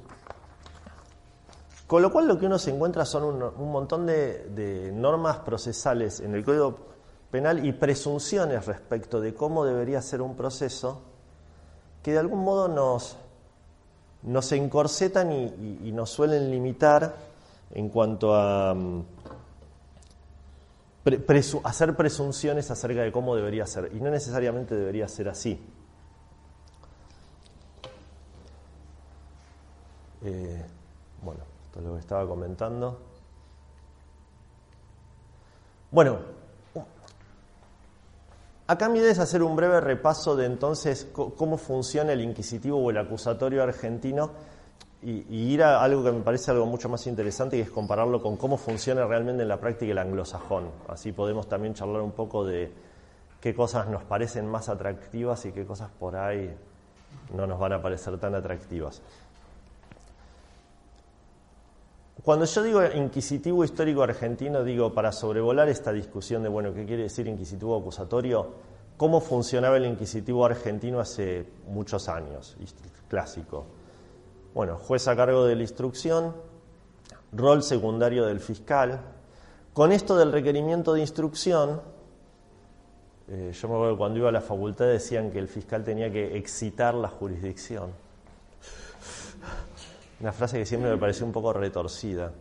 con lo cual lo que uno se encuentra son un, montón de normas procesales en el Código Penal y presunciones respecto de cómo debería ser un proceso que de algún modo nos, nos encorsetan y, nos suelen limitar en cuanto a mm, hacer presunciones acerca de cómo debería ser. Y no necesariamente debería ser así. Eh, bueno, esto es lo que estaba comentando. Bueno, mi idea es hacer un breve repaso de entonces cómo funciona el inquisitivo o el acusatorio argentino y, y ir a algo que me parece algo mucho más interesante y es compararlo con cómo funciona realmente en la práctica el anglosajón. Así podemos también charlar un poco de qué cosas nos parecen más atractivas y qué cosas por ahí no nos van a parecer tan atractivas. Cuando yo digo inquisitivo histórico argentino, digo para sobrevolar esta discusión de, bueno, ¿qué quiere decir inquisitivo acusatorio? ¿Cómo funcionaba el inquisitivo argentino hace muchos años? Clásico. Bueno, juez a cargo de la instrucción, rol secundario del fiscal. Con esto del requerimiento de instrucción, eh, yo me acuerdo cuando iba a la facultad decían que el fiscal tenía que excitar la jurisdicción. Una frase que siempre me pareció un poco retorcida.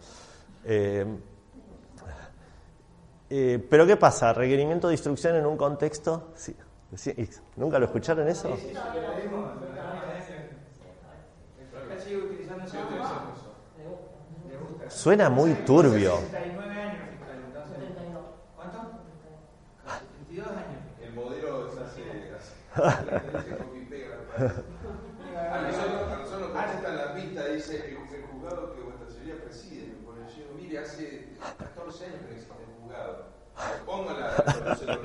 Eh, eh, pero ¿qué pasa? Requerimiento de instrucción en un contexto... Sí, sí, ¿Nunca lo escucharon eso? Suena muy turbio. 69 años fiscal, entonces. ¿Cuánto? 72 años. El modelo es hace. hace- hace copy pega. Ah, no, eso dice el, el juzgado que vuestra señoría preside. Me pone, yo digo, mire, hace 14 años que no existe el juzgado. Le pongo la, cuando no.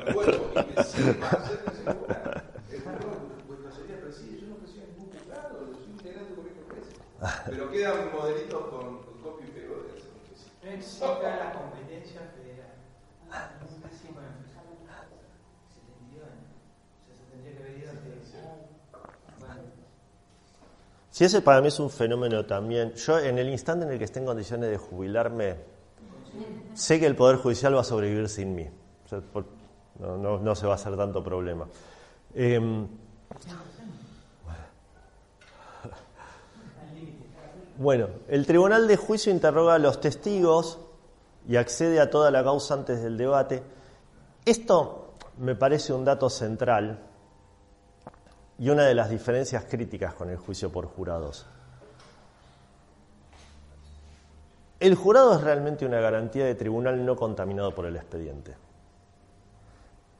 Pero queda un modelito con, con y pego de. No existe la competencia federal. Nunca sí, bueno, 71 años. O sea, se tendría que Si ese para mí es un fenómeno también, yo en el instante en el que esté en condiciones de jubilarme, sé que el Poder Judicial va a sobrevivir sin mí. O sea, por- no, se va a hacer tanto problema. Em, bueno, el Tribunal de Juicio interroga a los testigos y accede a toda la causa antes del debate. Esto me parece un dato central y una de las diferencias críticas con el juicio por jurados. El jurado es realmente una garantía de tribunal no contaminado por el expediente.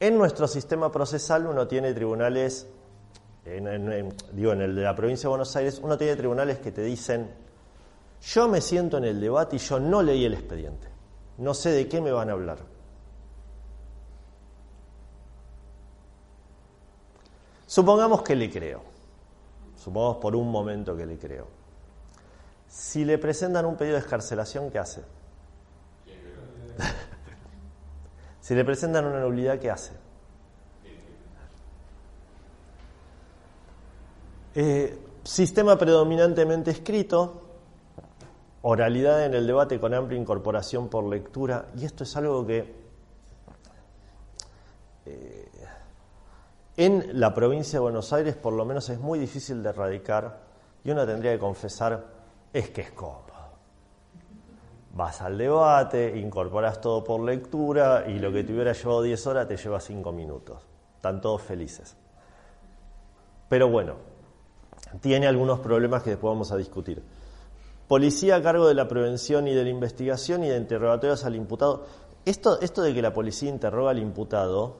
En nuestro sistema procesal uno tiene tribunales, en, en- en- digo, en el de la provincia de Buenos Aires, uno tiene tribunales que te dicen, yo me siento en el debate y yo no leí el expediente, no sé de qué me van a hablar. Supongamos que le creo. Supongamos por un momento que le creo. Si le presentan un pedido de escarcelación, ¿qué hace? si le presentan una nulidad, ¿qué hace? Eh, sistema predominantemente escrito, oralidad en el debate con amplia incorporación por lectura, y esto es algo que En la provincia de Buenos Aires, por lo menos, es muy difícil de erradicar y uno tendría que confesar, es que es cómodo. Vas al debate, incorporas todo por lectura y lo que te hubiera llevado 10 horas te lleva 5 minutos. Están todos felices. Pero bueno, tiene algunos problemas que después vamos a discutir. Policía a cargo de la prevención y de la investigación y de interrogatorios al imputado. Esto, esto de que la policía interroga al imputado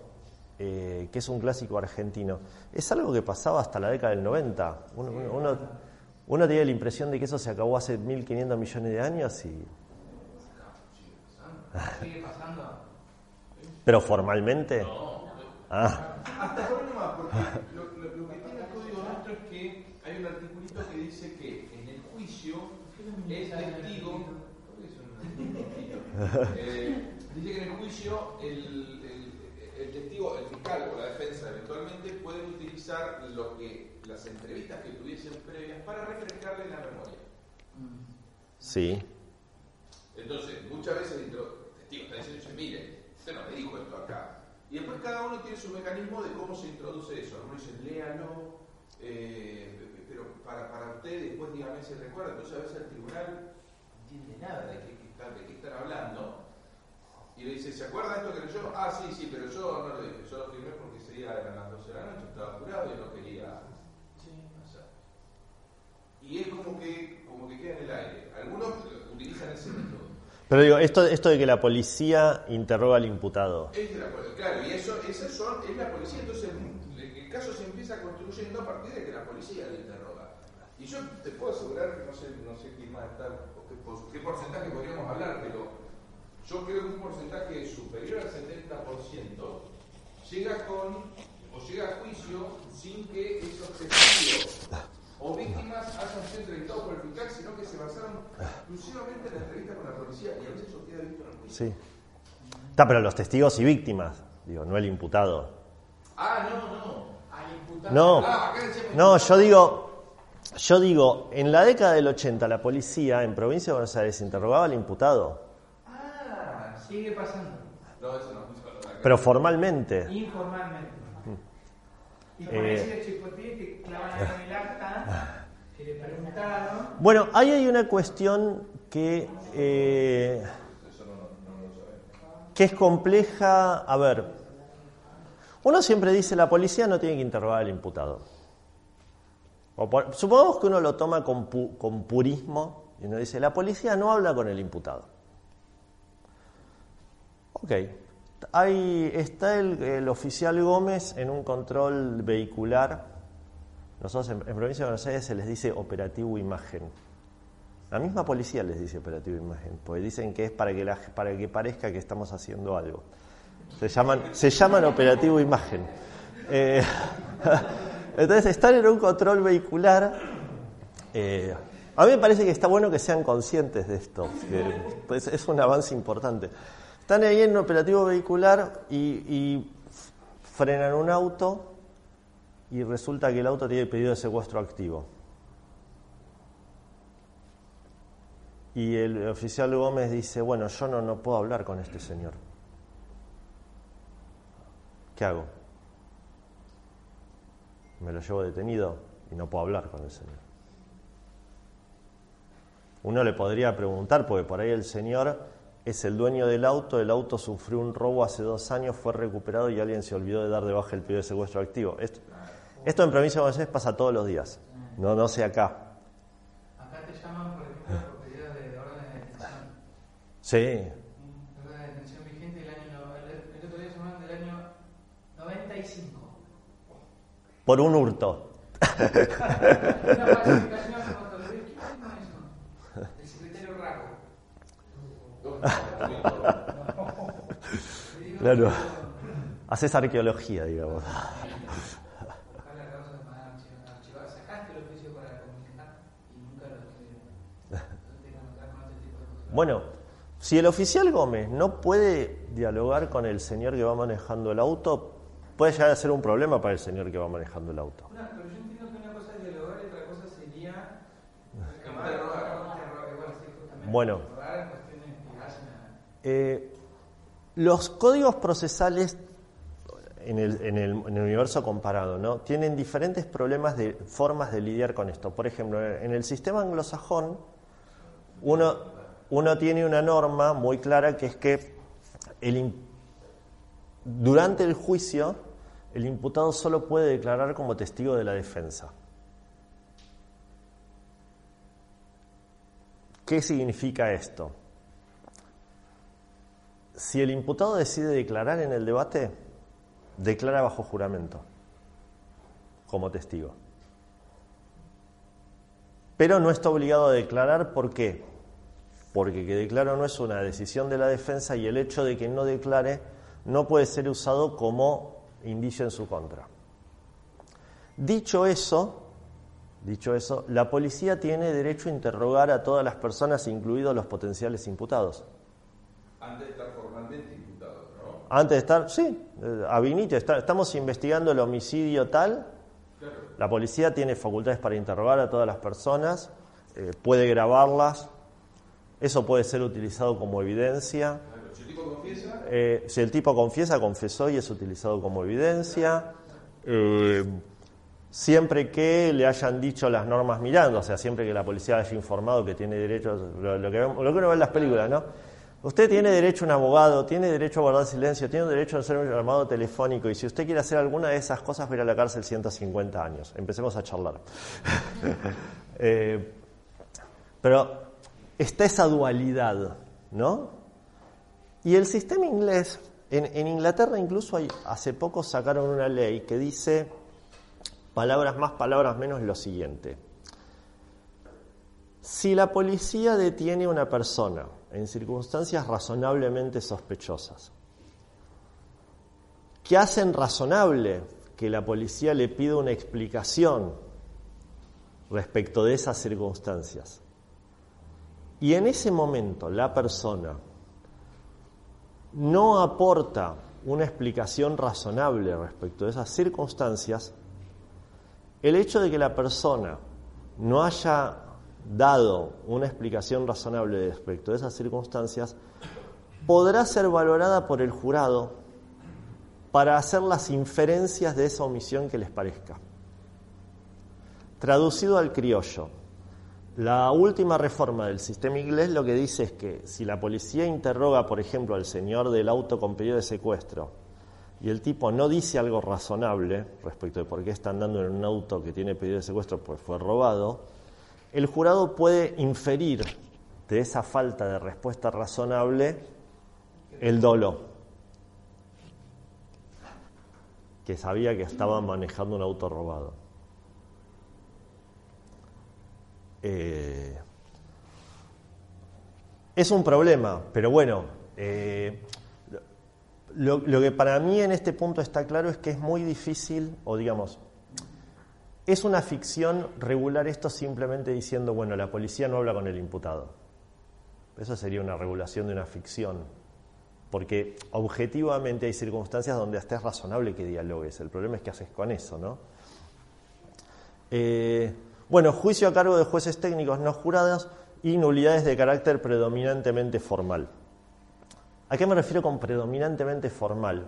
eh, que es un clásico argentino, es algo que pasaba hasta la década del 90. Uno, uno- tiene la impresión de que eso se acabó hace 1.500 millones de años, y, sigue pasando. pero formalmente... Ah, Hasta por uno más, porque lo, lo- lo que tiene el código nuestro es que hay un articulito que dice que en el juicio el testigo. Eh, dice que en el juicio el, el- el testigo, el fiscal o la defensa eventualmente pueden utilizar lo que las entrevistas que tuviesen previas para refrescarle la memoria. sí. Entonces, muchas veces el testigo está diciendo, "Che, mire, usted no me dijo esto acá. Y después cada uno tiene su mecanismo de cómo se introduce eso. Algunos dicen, léalo, eh, pero para, para usted después dígame si recuerda. Entonces a veces el tribunal no entiende nada de qué, de qué están hablando. Y le dice, ¿se acuerda esto que leyó? Ah, sí, sí, pero yo no lo dije. Yo lo firmé porque ese día eran las 12 de la noche, estaba jurado y no quería hacer. Y es como que, como que queda en el aire. Algunos utilizan ese método. Pero digo, esto, de que la policía interroga al imputado. Es de la claro, y eso, esas son, es la policía, entonces el, caso se empieza construyendo a partir de que la policía lo interroga. Y yo te puedo asegurar que no sé, quién más está, o qué, qué porcentaje podríamos hablar, pero yo creo que un porcentaje superior al 70% llega con, o llega a juicio sin que esos testigos o víctimas hayan sido entrevistados por el fiscal, sino que se basaron exclusivamente en la entrevista con la policía y a veces eso queda visto en el juicio. Sí. Está, pero los testigos y víctimas, digo, no el imputado. Ah, no, no. Al imputado. No, Ah, acá no, yo digo, yo digo, en la década del 80 la policía en provincia de Buenos Aires interrogaba al imputado, Ah, sigue pasando. No, eso no. eso no. pero formalmente. Informalmente. Eh. preguntaron. Bueno, ahí hay una cuestión que, eh, que es compleja. A ver, uno siempre dice la policía no tiene que interrogar al imputado. O por- supongamos que uno lo toma con, pu- con purismo y uno dice la policía no habla con el imputado. Ok, ahí está el, oficial Gómez en un control vehicular. Nosotros en, provincia de Buenos Aires se les dice operativo imagen. La misma policía les dice operativo imagen, porque dicen que es para que, para que parezca que estamos haciendo algo. Se llaman, se llaman operativo imagen. Eh, entonces, estar en un control vehicular, eh, a mí me parece que está bueno que sean conscientes de esto, pues, es un avance importante. Están ahí en un operativo vehicular y, frenan un auto y resulta que el auto tiene pedido de secuestro activo. Y el oficial Gómez dice, bueno, yo no, no puedo hablar con este señor. ¿Qué hago? Me lo llevo detenido y no puedo hablar con el señor. Uno le podría preguntar, porque por ahí el señor es el dueño del auto, el auto sufrió un robo hace dos años, fue recuperado y alguien se olvidó de dar de baja el pedido de secuestro activo. Esto, esto en provincia de Buenos Aires pasa todos los días, no, no sé acá. Acá te llaman, por ejemplo, por pedido de orden de detención. Sí, Orden de detención vigente del año. el otro día llamaron del año 95. por un hurto. este tipo de cosas. Bueno, si el oficial Gómez no puede dialogar con el señor que va manejando el auto, puede llegar a ser un problema para el señor que va manejando el auto. Una, pero yo entiendo que una cosa es dialogar y otra cosa sería Interrogar. interrogar, igual, sí, justamente. Bueno. Interrogar en cuestiones que hacen a- Eh, los códigos procesales en el, universo comparado ¿no? tienen diferentes problemas de formas de lidiar con esto. Por ejemplo, en el sistema anglosajón, uno, tiene una norma muy clara que es que durante el juicio el imputado solo puede declarar como testigo de la defensa. ¿Qué significa esto? Si el imputado decide declarar en el debate, declara bajo juramento, como testigo. Pero no está obligado a declarar, ¿por qué? Porque que declaro no es una decisión de la defensa y el hecho de que no declare no puede ser usado como indicio en su contra. Dicho eso, dicho eso, la policía tiene derecho a interrogar a todas las personas, incluidos los potenciales imputados. Antes de estar formalmente imputado, ¿no? Antes de estar, sí, eh, a Vinite, está- estamos investigando el homicidio tal. Claro. La policía tiene facultades para interrogar a todas las personas, eh, puede grabarlas, eso puede ser utilizado como evidencia. Claro. Si el tipo confiesa, Eh, si el tipo confiesa, confesó y es utilizado como evidencia. Eh, siempre que le hayan dicho las normas mirando, o sea, siempre que la policía haya informado que tiene derecho, lo, lo que, vemos- lo que uno ve en las películas, ¿no? Usted tiene derecho a un abogado, tiene derecho a guardar silencio, tiene derecho a hacer un llamado telefónico y si usted quiere hacer alguna de esas cosas, va a la cárcel 150 años. Empecemos a charlar. Eh, pero está esa dualidad, ¿no? Y el sistema inglés, en, en Inglaterra incluso hay, hace poco sacaron una ley que dice, palabras más, palabras menos, lo siguiente. Si la policía detiene a una persona en circunstancias razonablemente sospechosas, que hacen razonable que la policía le pida una explicación respecto de esas circunstancias, y en ese momento la persona no aporta una explicación razonable respecto de esas circunstancias, el hecho de que la persona no haya dado una explicación razonable respecto de esas circunstancias podrá ser valorada por el jurado para hacer las inferencias de esa omisión que les parezca. Traducido al criollo, la última reforma del sistema inglés lo que dice es que si la policía interroga, por ejemplo, al señor del auto con pedido de secuestro y el tipo no dice algo razonable respecto de por qué está andando en un auto que tiene pedido de secuestro pues fue robado, el jurado puede inferir de esa falta de respuesta razonable el dolo, que sabía que estaba manejando un auto robado. Eh, es un problema, pero bueno, eh, lo, lo que para mí en este punto está claro es que es muy difícil, o digamos, es una ficción regular esto simplemente diciendo, bueno, la policía no habla con el imputado. Eso sería una regulación de una ficción, porque objetivamente hay circunstancias donde hasta es razonable que dialogues. El problema es qué haces con eso, ¿no? Eh, bueno, juicio a cargo de jueces técnicos no jurados y nulidades de carácter predominantemente formal. ¿A qué me refiero con predominantemente formal?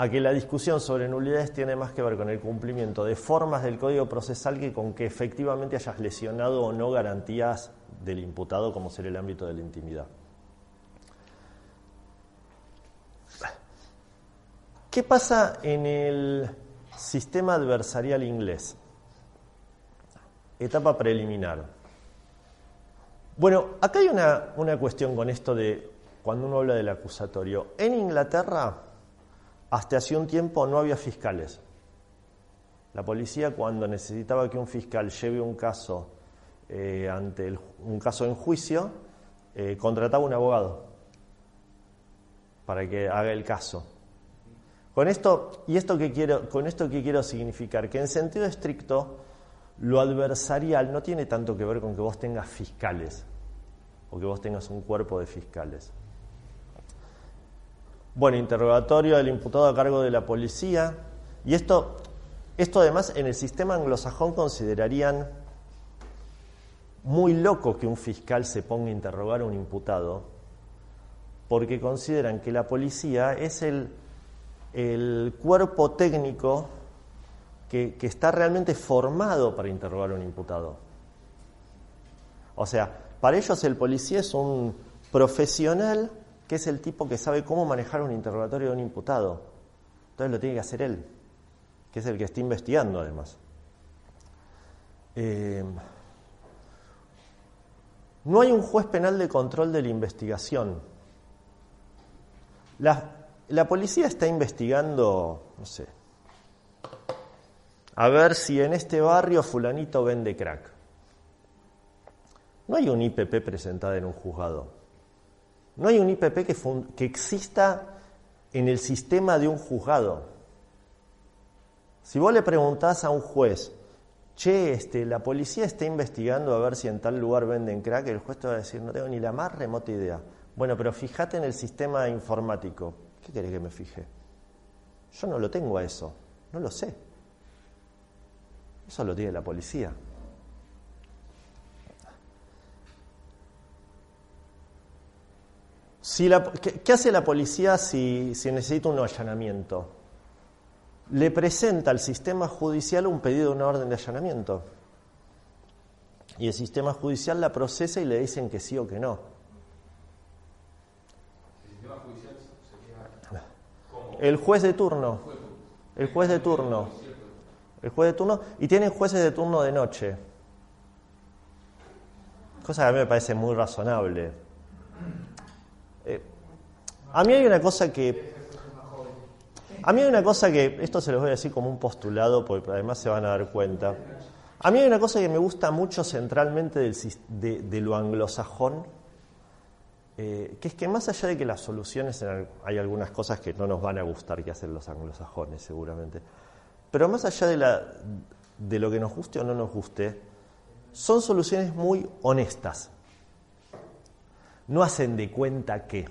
A que la discusión sobre nulidades tiene más que ver con el cumplimiento de formas del código procesal que con que efectivamente hayas lesionado o no garantías del imputado como ser el ámbito de la intimidad. ¿Qué pasa en el sistema adversarial inglés? Etapa preliminar. Bueno, acá hay una, una cuestión con esto de cuando uno habla del acusatorio. En Inglaterra, hasta hace un tiempo no había fiscales. La policía cuando necesitaba que un fiscal lleve un caso eh, ante un caso en juicio, eh, contrataba un abogado para que haga el caso. Con esto, y esto que quiero, con esto que quiero significar, que en sentido estricto, lo adversarial no tiene tanto que ver con que vos tengas fiscales o que vos tengas un cuerpo de fiscales. Bueno, interrogatorio del imputado a cargo de la policía. Y esto, esto además en el sistema anglosajón considerarían muy loco que un fiscal se ponga a interrogar a un imputado, porque consideran que la policía es el, el cuerpo técnico que, que, está realmente formado para interrogar a un imputado. O sea, para ellos el policía es un profesional que es el tipo que sabe cómo manejar un interrogatorio de un imputado. Entonces lo tiene que hacer él, que es el que está investigando además. Eh, no hay un juez penal de control de la investigación. La, la policía está investigando, no sé, a ver si en este barrio fulanito vende crack. No hay un IPP presentado en un juzgado. No hay un IPP que, exista en el sistema de un juzgado. Si vos le preguntás a un juez, che, este, la policía está investigando a ver si en tal lugar venden crack, el juez te va a decir, no tengo ni la más remota idea. Bueno, pero fíjate en el sistema informático. ¿Qué querés que me fije? Yo no lo tengo a eso, no lo sé. Eso lo tiene la policía. ¿Qué, hace la policía si, necesita un allanamiento? Le presenta al sistema judicial un pedido de una orden de allanamiento. Y el sistema judicial la procesa y le dicen que sí o que no. ¿El sistema judicial sería El juez de turno. El juez de turno. El juez de turno. Y tienen jueces de turno de noche. Cosa que a mí me parece muy razonable. Eh, a mí hay una cosa que... A mí hay una cosa que, esto se los voy a decir como un postulado, porque además se van a dar cuenta. A mí hay una cosa que me gusta mucho centralmente de, lo anglosajón, eh, que es que más allá de que las soluciones, hay algunas cosas que no nos van a gustar que hacen los anglosajones seguramente, pero más allá de, la, de lo que nos guste o no nos guste, son soluciones muy honestas. No hacen de cuenta que.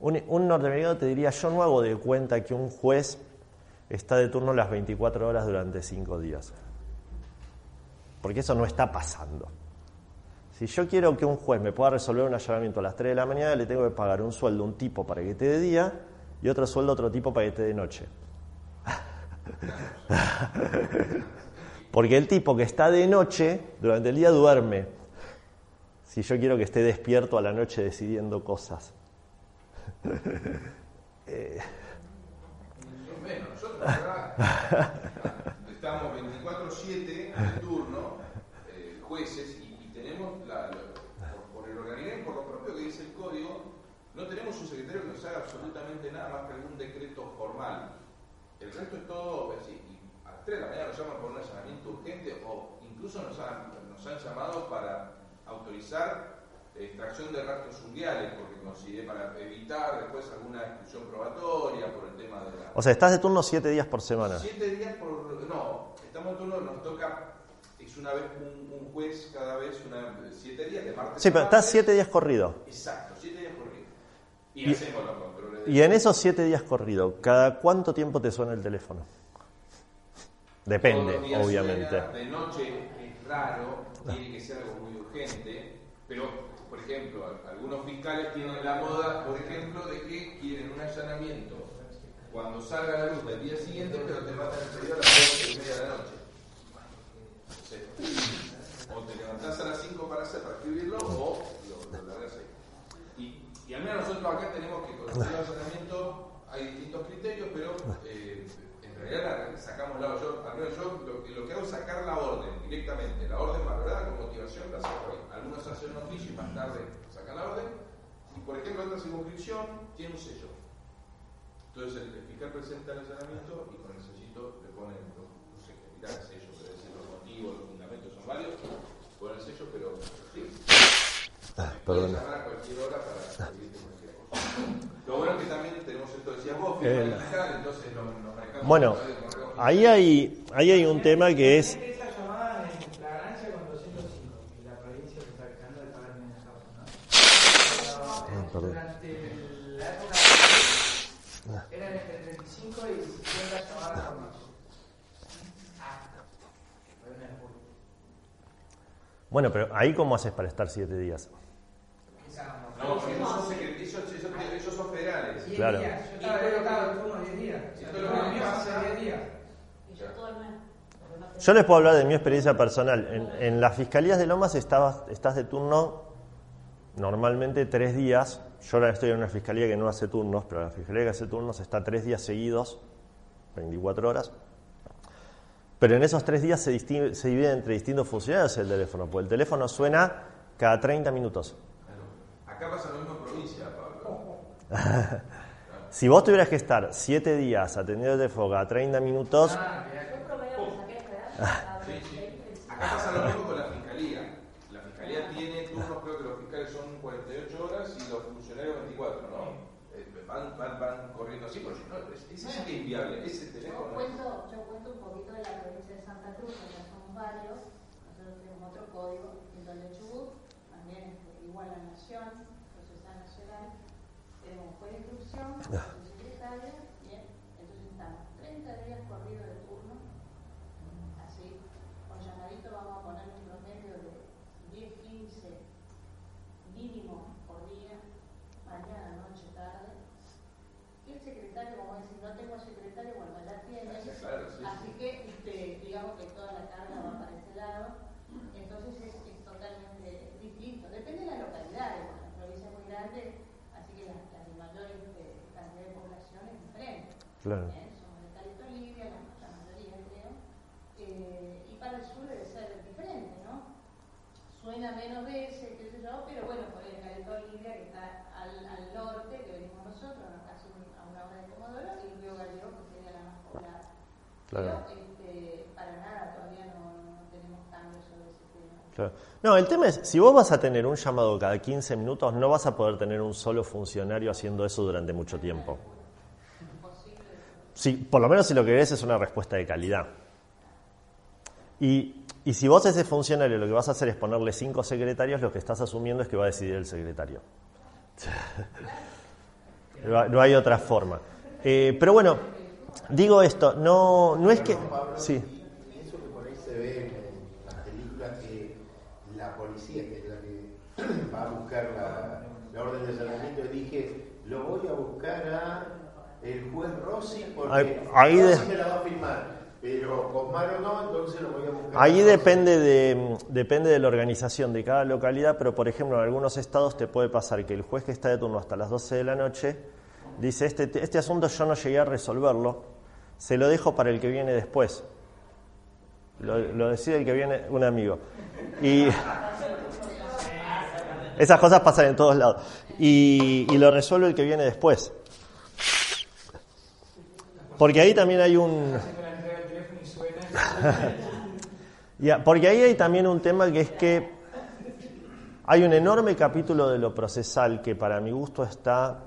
Un, norteamericano te diría, yo no hago de cuenta que un juez está de turno las 24 horas durante 5 días. Porque eso no está pasando. Si yo quiero que un juez me pueda resolver un allanamiento a las 3 de la mañana, le tengo que pagar un sueldo a un tipo para que esté de día y otro sueldo a otro tipo para que esté de noche. Porque el tipo que está de noche, durante el día duerme. Si yo quiero que esté despierto a la noche decidiendo cosas. eh. Bueno, nosotros estamos 24-7 en turno, eh, jueces, y, tenemos, la, por, el organismo y por lo propio que dice el código, no tenemos un secretario que nos haga absolutamente nada más que algún decreto formal. El resto es todo, así, y a las 3 de la mañana nos llaman por un allanamiento urgente o incluso nos han, nos han llamado para autorizar extracción de rastros unguiales, porque consideré para evitar después alguna exclusión probatoria por el tema de la... O sea, estás de turno siete días por semana. Siete días por... No, estamos en turno, nos toca... Es una vez un, un juez cada vez, una, siete días de martes Sí, pero estás siete días corrido. Exacto, siete días corridos. Y, Y- hacemos los controles de... Y en esos siete días corrido, ¿cada cuánto tiempo te suena el teléfono? Depende, obviamente. suena, de noche raro, tiene que ser algo muy urgente, pero, por ejemplo, al- algunos fiscales tienen la moda, por ejemplo, de que quieren un allanamiento cuando salga la luz del día siguiente, pero te matan el pedido a las 12 y media de la noche. O te levantás a las 5 para hacer, para escribirlo, o lo, lo largas ahí. Y, y al menos nosotros acá tenemos que con el allanamiento hay distintos criterios, pero eh, en realidad la- sacamos la yo, al menos yo lo, que- lo que hago es sacar la orden directamente, la orden valorada con motivación la saco ahí. Algunos hacen un oficio y más tarde sacan la orden. Y por ejemplo, otra circunscripción tiene un sello. Entonces el, el fiscal presenta el allanamiento y con el sellito le ponen, no, no sé qué el sello, pero decir los motivos, los fundamentos son varios, ponen el sello, pero sí, Ah, a cualquier hora para cosa. Lo bueno es que también tenemos esto, decías vos, digital, entonces nos manejamos Bueno, ahí hay, ahí hay un tema que es... Esa llamada en flagrancia con 205, que la provincia se está quejando de pagar menos causa, ¿no? Pero, perdón. Durante la época eran entre 35 y 50 llamadas por noche. Hasta. Fue una locura. Bueno, pero ahí cómo haces para estar siete días. No, porque esos son, secret- esos, esos, esos son federales. 10 Claro. días. Yo estaba colocado en turno 10 días. Y O sea, todo lo turno que mío pasa- hace 10 días. Y yo todo el mes. porque no Yo les puedo hablar de mi experiencia personal. En, en las fiscalías de Lomas estabas, estás de turno normalmente tres días. Yo ahora estoy en una fiscalía que no hace turnos, pero la fiscalía que hace turnos está tres días seguidos, 24 horas. Pero en esos tres días se, se divide entre distintos funcionarios el teléfono, porque el teléfono suena cada 30 minutos. Acá pasa lo mismo en provincia, Pablo. Si vos tuvieras que estar siete días atendiendo el teléfono cada 30 minutos, Ah. Yo. Sí, sí. Acá pasa lo mismo con la fiscalía. La fiscalía tiene turnos, creo que los fiscales son 48 horas y los funcionarios 24, ¿no? Eh, van, van, van corriendo así, porque no, es, es, es inviable. Ese Yo teléfono. cuento, yo cuento un poquito de la provincia de Santa Cruz, que ya somos varios. Nosotros tenemos otro código, al de Chubut, también igual a Nación, Procesal Nacional. Tenemos juez de instrucción, su secretaria, bien. Entonces estamos 30 días corridos de turno, así, con llamadito vamos a poner un promedio de 10, 15 mínimo por día, mañana, noche, tarde. Y el secretario, como decir, no tengo secretario, bueno, ya tiene. Claro, sí, sí. Así que, este, digamos que toda la carga va para ese lado. Entonces es, es totalmente distinto. Depende de la localidad, la provincia es muy grande, así que la, la de de población es diferente. Claro. ¿eh? Somos de Caleta Olivia, la, la mayoría creo. Eh, y para el sur debe ser diferente, ¿no? Suena menos veces, qué sé yo, pero bueno, por el Caleta Olivia que está al, al norte, que venimos nosotros, ¿no? casi un- a una hora de Comodoro, y el Río Gallego, que sería la más poblada. Claro. Pero este, para nada todavía no, no tenemos cambios sobre ese tema. Claro. No, el tema es, si vos vas a tener un llamado cada 15 minutos, no vas a poder tener un solo funcionario haciendo eso durante mucho tiempo. Sí, por lo menos si lo que querés es una respuesta de calidad. Y, y si vos ese funcionario lo que vas a hacer es ponerle cinco secretarios, lo que estás asumiendo es que va a decidir el secretario. No hay- otra forma. Eh, pero bueno, digo esto, no, no es que... Sí. y Pienso que por ahí se ve en las películas que la policía, que es la que va a buscar la, la orden de allanamiento, y dije, lo voy a buscar a el juez Rossi porque Ahí- ahí de- Rossi me la va a firmar, pero Cosmaro no, entonces lo voy a buscar. Ahí a depende de, depende de la organización de cada localidad, pero por ejemplo en algunos estados te puede pasar que el juez que está de turno hasta las 12 de la noche dice, este, este asunto yo no llegué a resolverlo, se lo dejo para el que viene después. Lo, lo decide el que viene, un amigo. Y esas cosas pasan en todos lados. Y, y lo resuelve el que viene después. Porque ahí también hay un... Porque ahí hay también un tema que es que Hay un enorme capítulo de lo procesal que para mi gusto está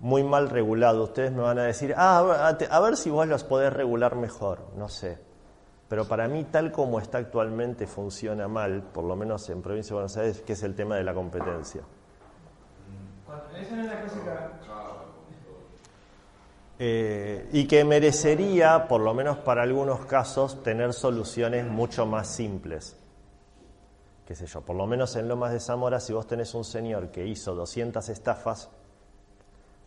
muy mal regulado. Ustedes me van a decir, ah, a ver si vos los podés regular mejor. No sé. Pero para mí, tal como está actualmente, funciona mal, por lo menos en Provincia de Buenos Aires, que es el tema de la competencia. Eh, y que merecería, por lo menos para algunos casos, tener soluciones mucho más simples. Qué sé yo, por lo menos en Lomas de Zamora, si vos tenés un señor que hizo 200 estafas,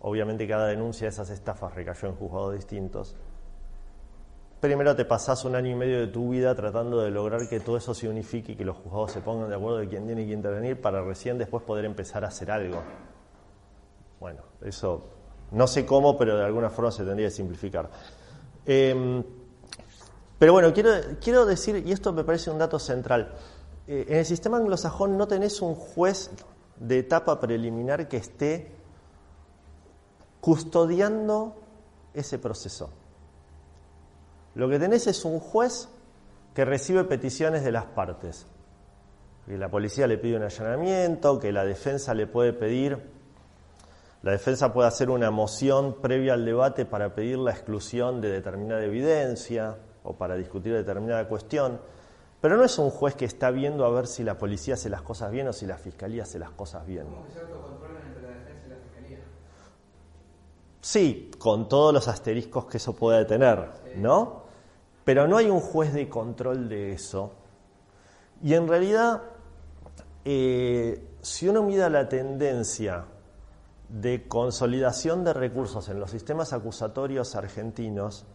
obviamente cada denuncia de esas estafas recayó en juzgados distintos. Primero te pasás un año y medio de tu vida tratando de lograr que todo eso se unifique y que los juzgados se pongan de acuerdo de quién tiene que intervenir para recién después poder empezar a hacer algo. Bueno, eso no sé cómo, pero de alguna forma se tendría que simplificar. Em, pero bueno, quiero, quiero decir, y esto me parece un dato central, eh, en el sistema anglosajón no tenés un juez de etapa preliminar que esté custodiando ese proceso. Lo que tenés es un juez que recibe peticiones de las partes. Que la policía le pide un allanamiento, que la defensa le puede pedir la defensa puede hacer una moción previa al debate para pedir la exclusión de determinada evidencia o para discutir determinada cuestión, pero no es un juez que está viendo a ver si la policía hace las cosas bien o si la fiscalía hace las cosas bien. ¿Cómo se autocontrolan entre la defensa y la fiscalía? Sí, con todos los asteriscos que eso pueda tener, ¿no? Pero no hay un juez de control de eso. Y en realidad, eh, si uno mira la tendencia de consolidación de recursos en los sistemas acusatorios argentinos,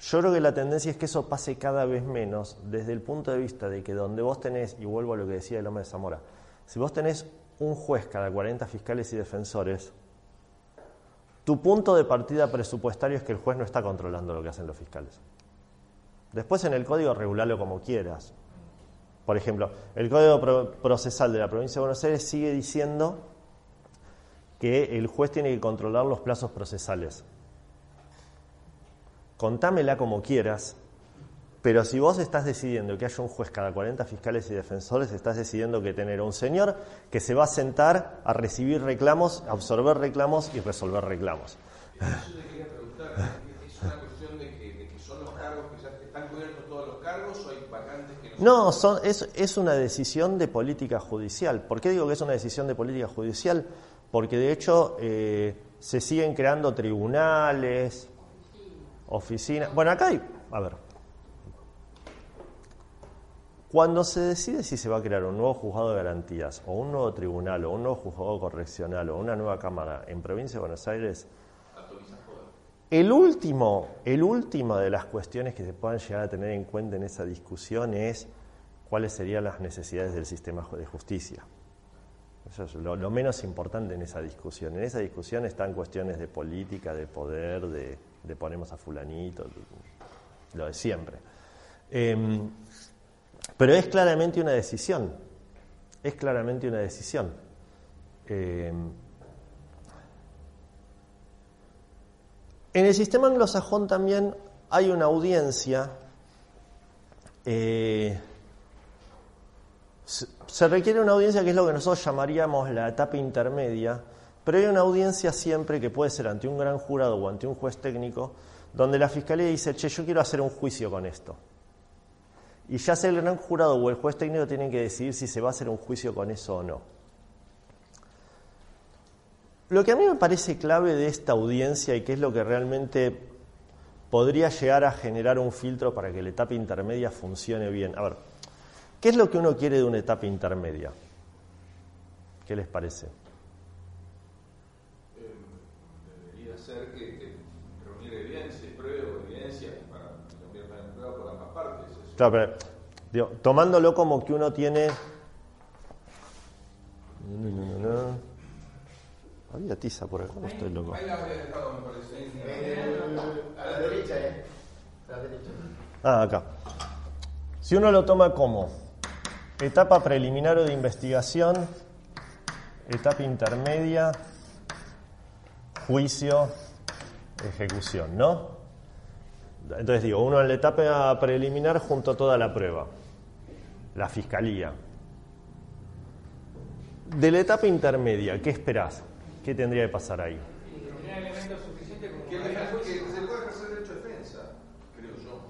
yo creo que la tendencia es que eso pase cada vez menos desde el punto de vista de que donde vos tenés, y vuelvo a lo que decía el hombre de Zamora, si vos tenés un juez cada 40 fiscales y defensores, tu punto de partida presupuestario es que el juez no está controlando lo que hacen los fiscales. Después en el código regularlo como quieras. Por ejemplo, el código procesal de la provincia de Buenos Aires sigue diciendo que el juez tiene que controlar los plazos procesales. Contámela como quieras, pero si vos estás decidiendo que haya un juez cada 40 fiscales y defensores, estás decidiendo que tener un señor que se va a sentar a recibir reclamos, a absorber reclamos y resolver reclamos. Eso te quería preguntar, ¿es una cuestión de que, son los cargos que ya están cubiertos todos los cargos o hay vacantes que no son, es, es una decisión de política judicial. ¿Por qué digo que es una decisión de política judicial? porque de hecho eh, se siguen creando tribunales, oficinas. Bueno, acá hay, a ver, cuando se decide si se va a crear un nuevo juzgado de garantías, o un nuevo tribunal, o un nuevo juzgado correccional, o una nueva cámara en provincia de Buenos Aires, el último, el último de las cuestiones que se puedan llegar a tener en cuenta en esa discusión es cuáles serían las necesidades del sistema de justicia. Eso es lo, menos importante en esa discusión. En esa discusión están cuestiones de política, de poder, de, ponemos a fulanito, lo de siempre. Em, pero es claramente una decisión. Es claramente una decisión. Em, en el sistema anglosajón también hay una audiencia eh, se requiere una audiencia que es lo que nosotros llamaríamos la etapa intermedia, pero hay una audiencia siempre que puede ser ante un gran jurado o ante un juez técnico, donde la fiscalía dice, che, yo quiero hacer un juicio con esto. Y ya sea el gran jurado o el juez técnico tienen que decidir si se va a hacer un juicio con eso o no. Lo que a mí me parece clave de esta audiencia y que es lo que realmente podría llegar a generar un filtro para que la etapa intermedia funcione bien. A ver, ¿Qué es lo que uno quiere de una etapa intermedia? ¿Qué les parece? Eh, debería ser que, reunir evidencia, prueba, evidencia para en prueba por ambas partes. Claro, pero digo, tomándolo como que uno tiene. No, no, no, Había tiza por acá, no estoy loco. A la derecha, ¿eh? A la derecha. Ah, acá. Si uno lo toma como Etapa preliminar o de investigación, etapa intermedia, juicio, ejecución, ¿no? Entonces digo, uno en la etapa preliminar junto a toda la prueba. la fiscalía. De la etapa intermedia, ¿qué esperás? ¿Qué tendría que pasar ahí? Se puede ejercer derecho de defensa, creo yo.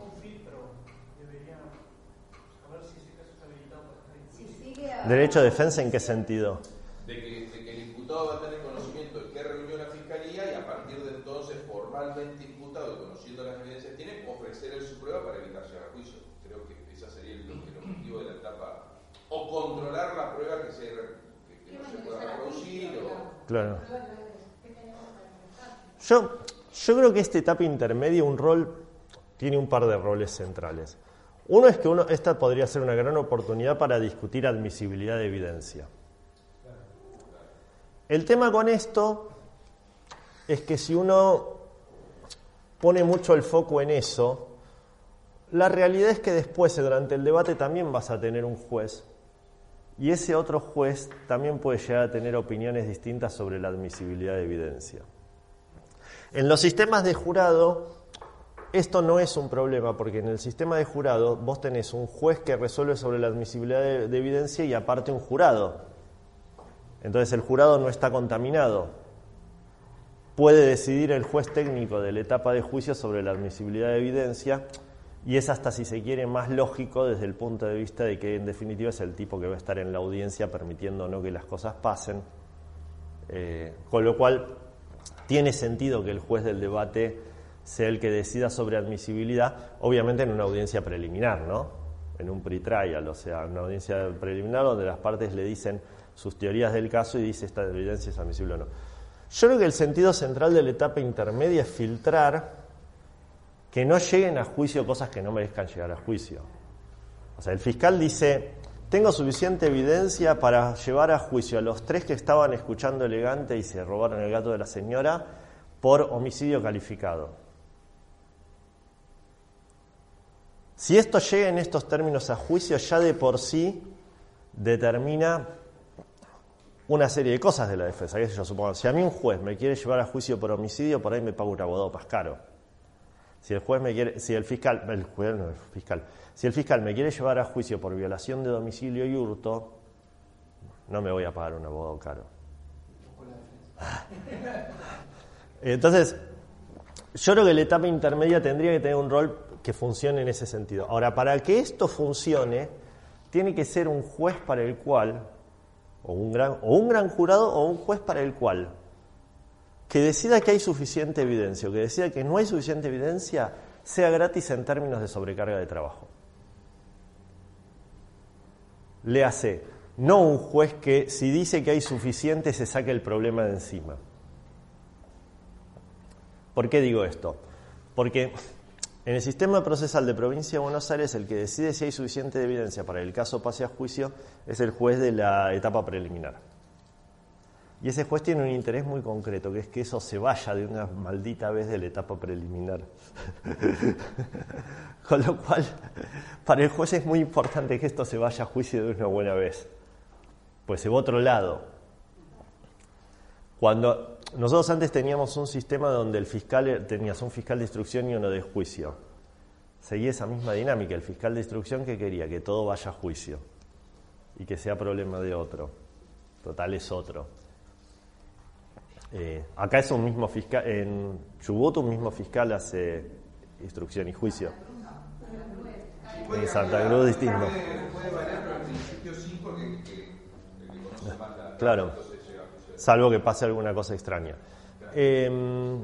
¿Derecho de defensa en qué sentido? De que, de que el imputado va a tener conocimiento de qué reunió la fiscalía y a partir de entonces, formalmente imputado y conociendo las evidencias que tiene, ofrecer él su prueba para evitar llegar a juicio. Creo que ese sería el, el objetivo de la etapa. O controlar la prueba que, se, que, que no se pueda reproducir. O, Claro. Yo, yo creo que esta etapa intermedia, un rol, tiene un par de roles centrales. Uno es que uno, esta podría ser una gran oportunidad para discutir admisibilidad de evidencia. El tema con esto es que si uno pone mucho el foco en eso, la realidad es que después, durante el debate, también vas a tener un juez y ese otro juez también puede llegar a tener opiniones distintas sobre la admisibilidad de evidencia. En los sistemas de jurado, esto no es un problema, porque en el sistema de jurado vos tenés un juez que resuelve sobre la admisibilidad de, de evidencia y aparte un jurado. Entonces el jurado no está contaminado. Puede decidir el juez técnico de la etapa de juicio sobre la admisibilidad de evidencia y es hasta, si se quiere, más lógico desde el punto de vista de que en definitiva es el tipo que va a estar en la audiencia permitiendo o no que las cosas pasen. Eh, con lo cual tiene sentido que el juez del debate sea el que decida sobre admisibilidad, obviamente en una audiencia preliminar, ¿no? En un pre-trial, o sea, una audiencia preliminar donde las partes le dicen sus teorías del caso y dice esta evidencia es admisible o no. Yo creo que el sentido central de la etapa intermedia es filtrar que no lleguen a juicio cosas que no merezcan llegar a juicio. O sea, el fiscal dice, tengo suficiente evidencia para llevar a juicio a los tres que estaban escuchando elegante y se robaron el gato de la señora por homicidio calificado. Si esto llega en estos términos a juicio, ya de por sí determina una serie de cosas de la defensa. ¿Qué sé yo supongo, si a mí un juez me quiere llevar a juicio por homicidio, por ahí me pago un abogado más caro. Si el juez me quiere, si el fiscal, el juez no, fiscal, si el fiscal me quiere llevar a juicio por violación de domicilio y hurto, no me voy a pagar un abogado caro. Entonces, yo creo que la etapa intermedia tendría que tener un rol que funcione en ese sentido. Ahora, para que esto funcione, tiene que ser un juez para el cual, o un gran, o un gran jurado, o un juez para el cual, que decida que hay suficiente evidencia o que decida que no hay suficiente evidencia, sea gratis en términos de sobrecarga de trabajo. Le hace, no un juez que si dice que hay suficiente se saque el problema de encima. ¿Por qué digo esto? Porque en el sistema procesal de provincia de Buenos Aires el que decide si hay suficiente evidencia para que el caso pase a juicio es el juez de la etapa preliminar. Y ese juez tiene un interés muy concreto, que es que eso se vaya de una maldita vez de la etapa preliminar. Con lo cual, para el juez es muy importante que esto se vaya a juicio de una buena vez. Pues se va otro lado. Cuando nosotros antes teníamos un sistema donde el fiscal tenías un fiscal de instrucción y uno de juicio. Seguía esa misma dinámica. El fiscal de instrucción que quería que todo vaya a juicio y que sea problema de otro. Total es otro. Eh, acá es un mismo fiscal, en Chubut un mismo fiscal hace instrucción y juicio. En Santa Cruz distinto. Claro. Salvo que pase alguna cosa extraña. Eh,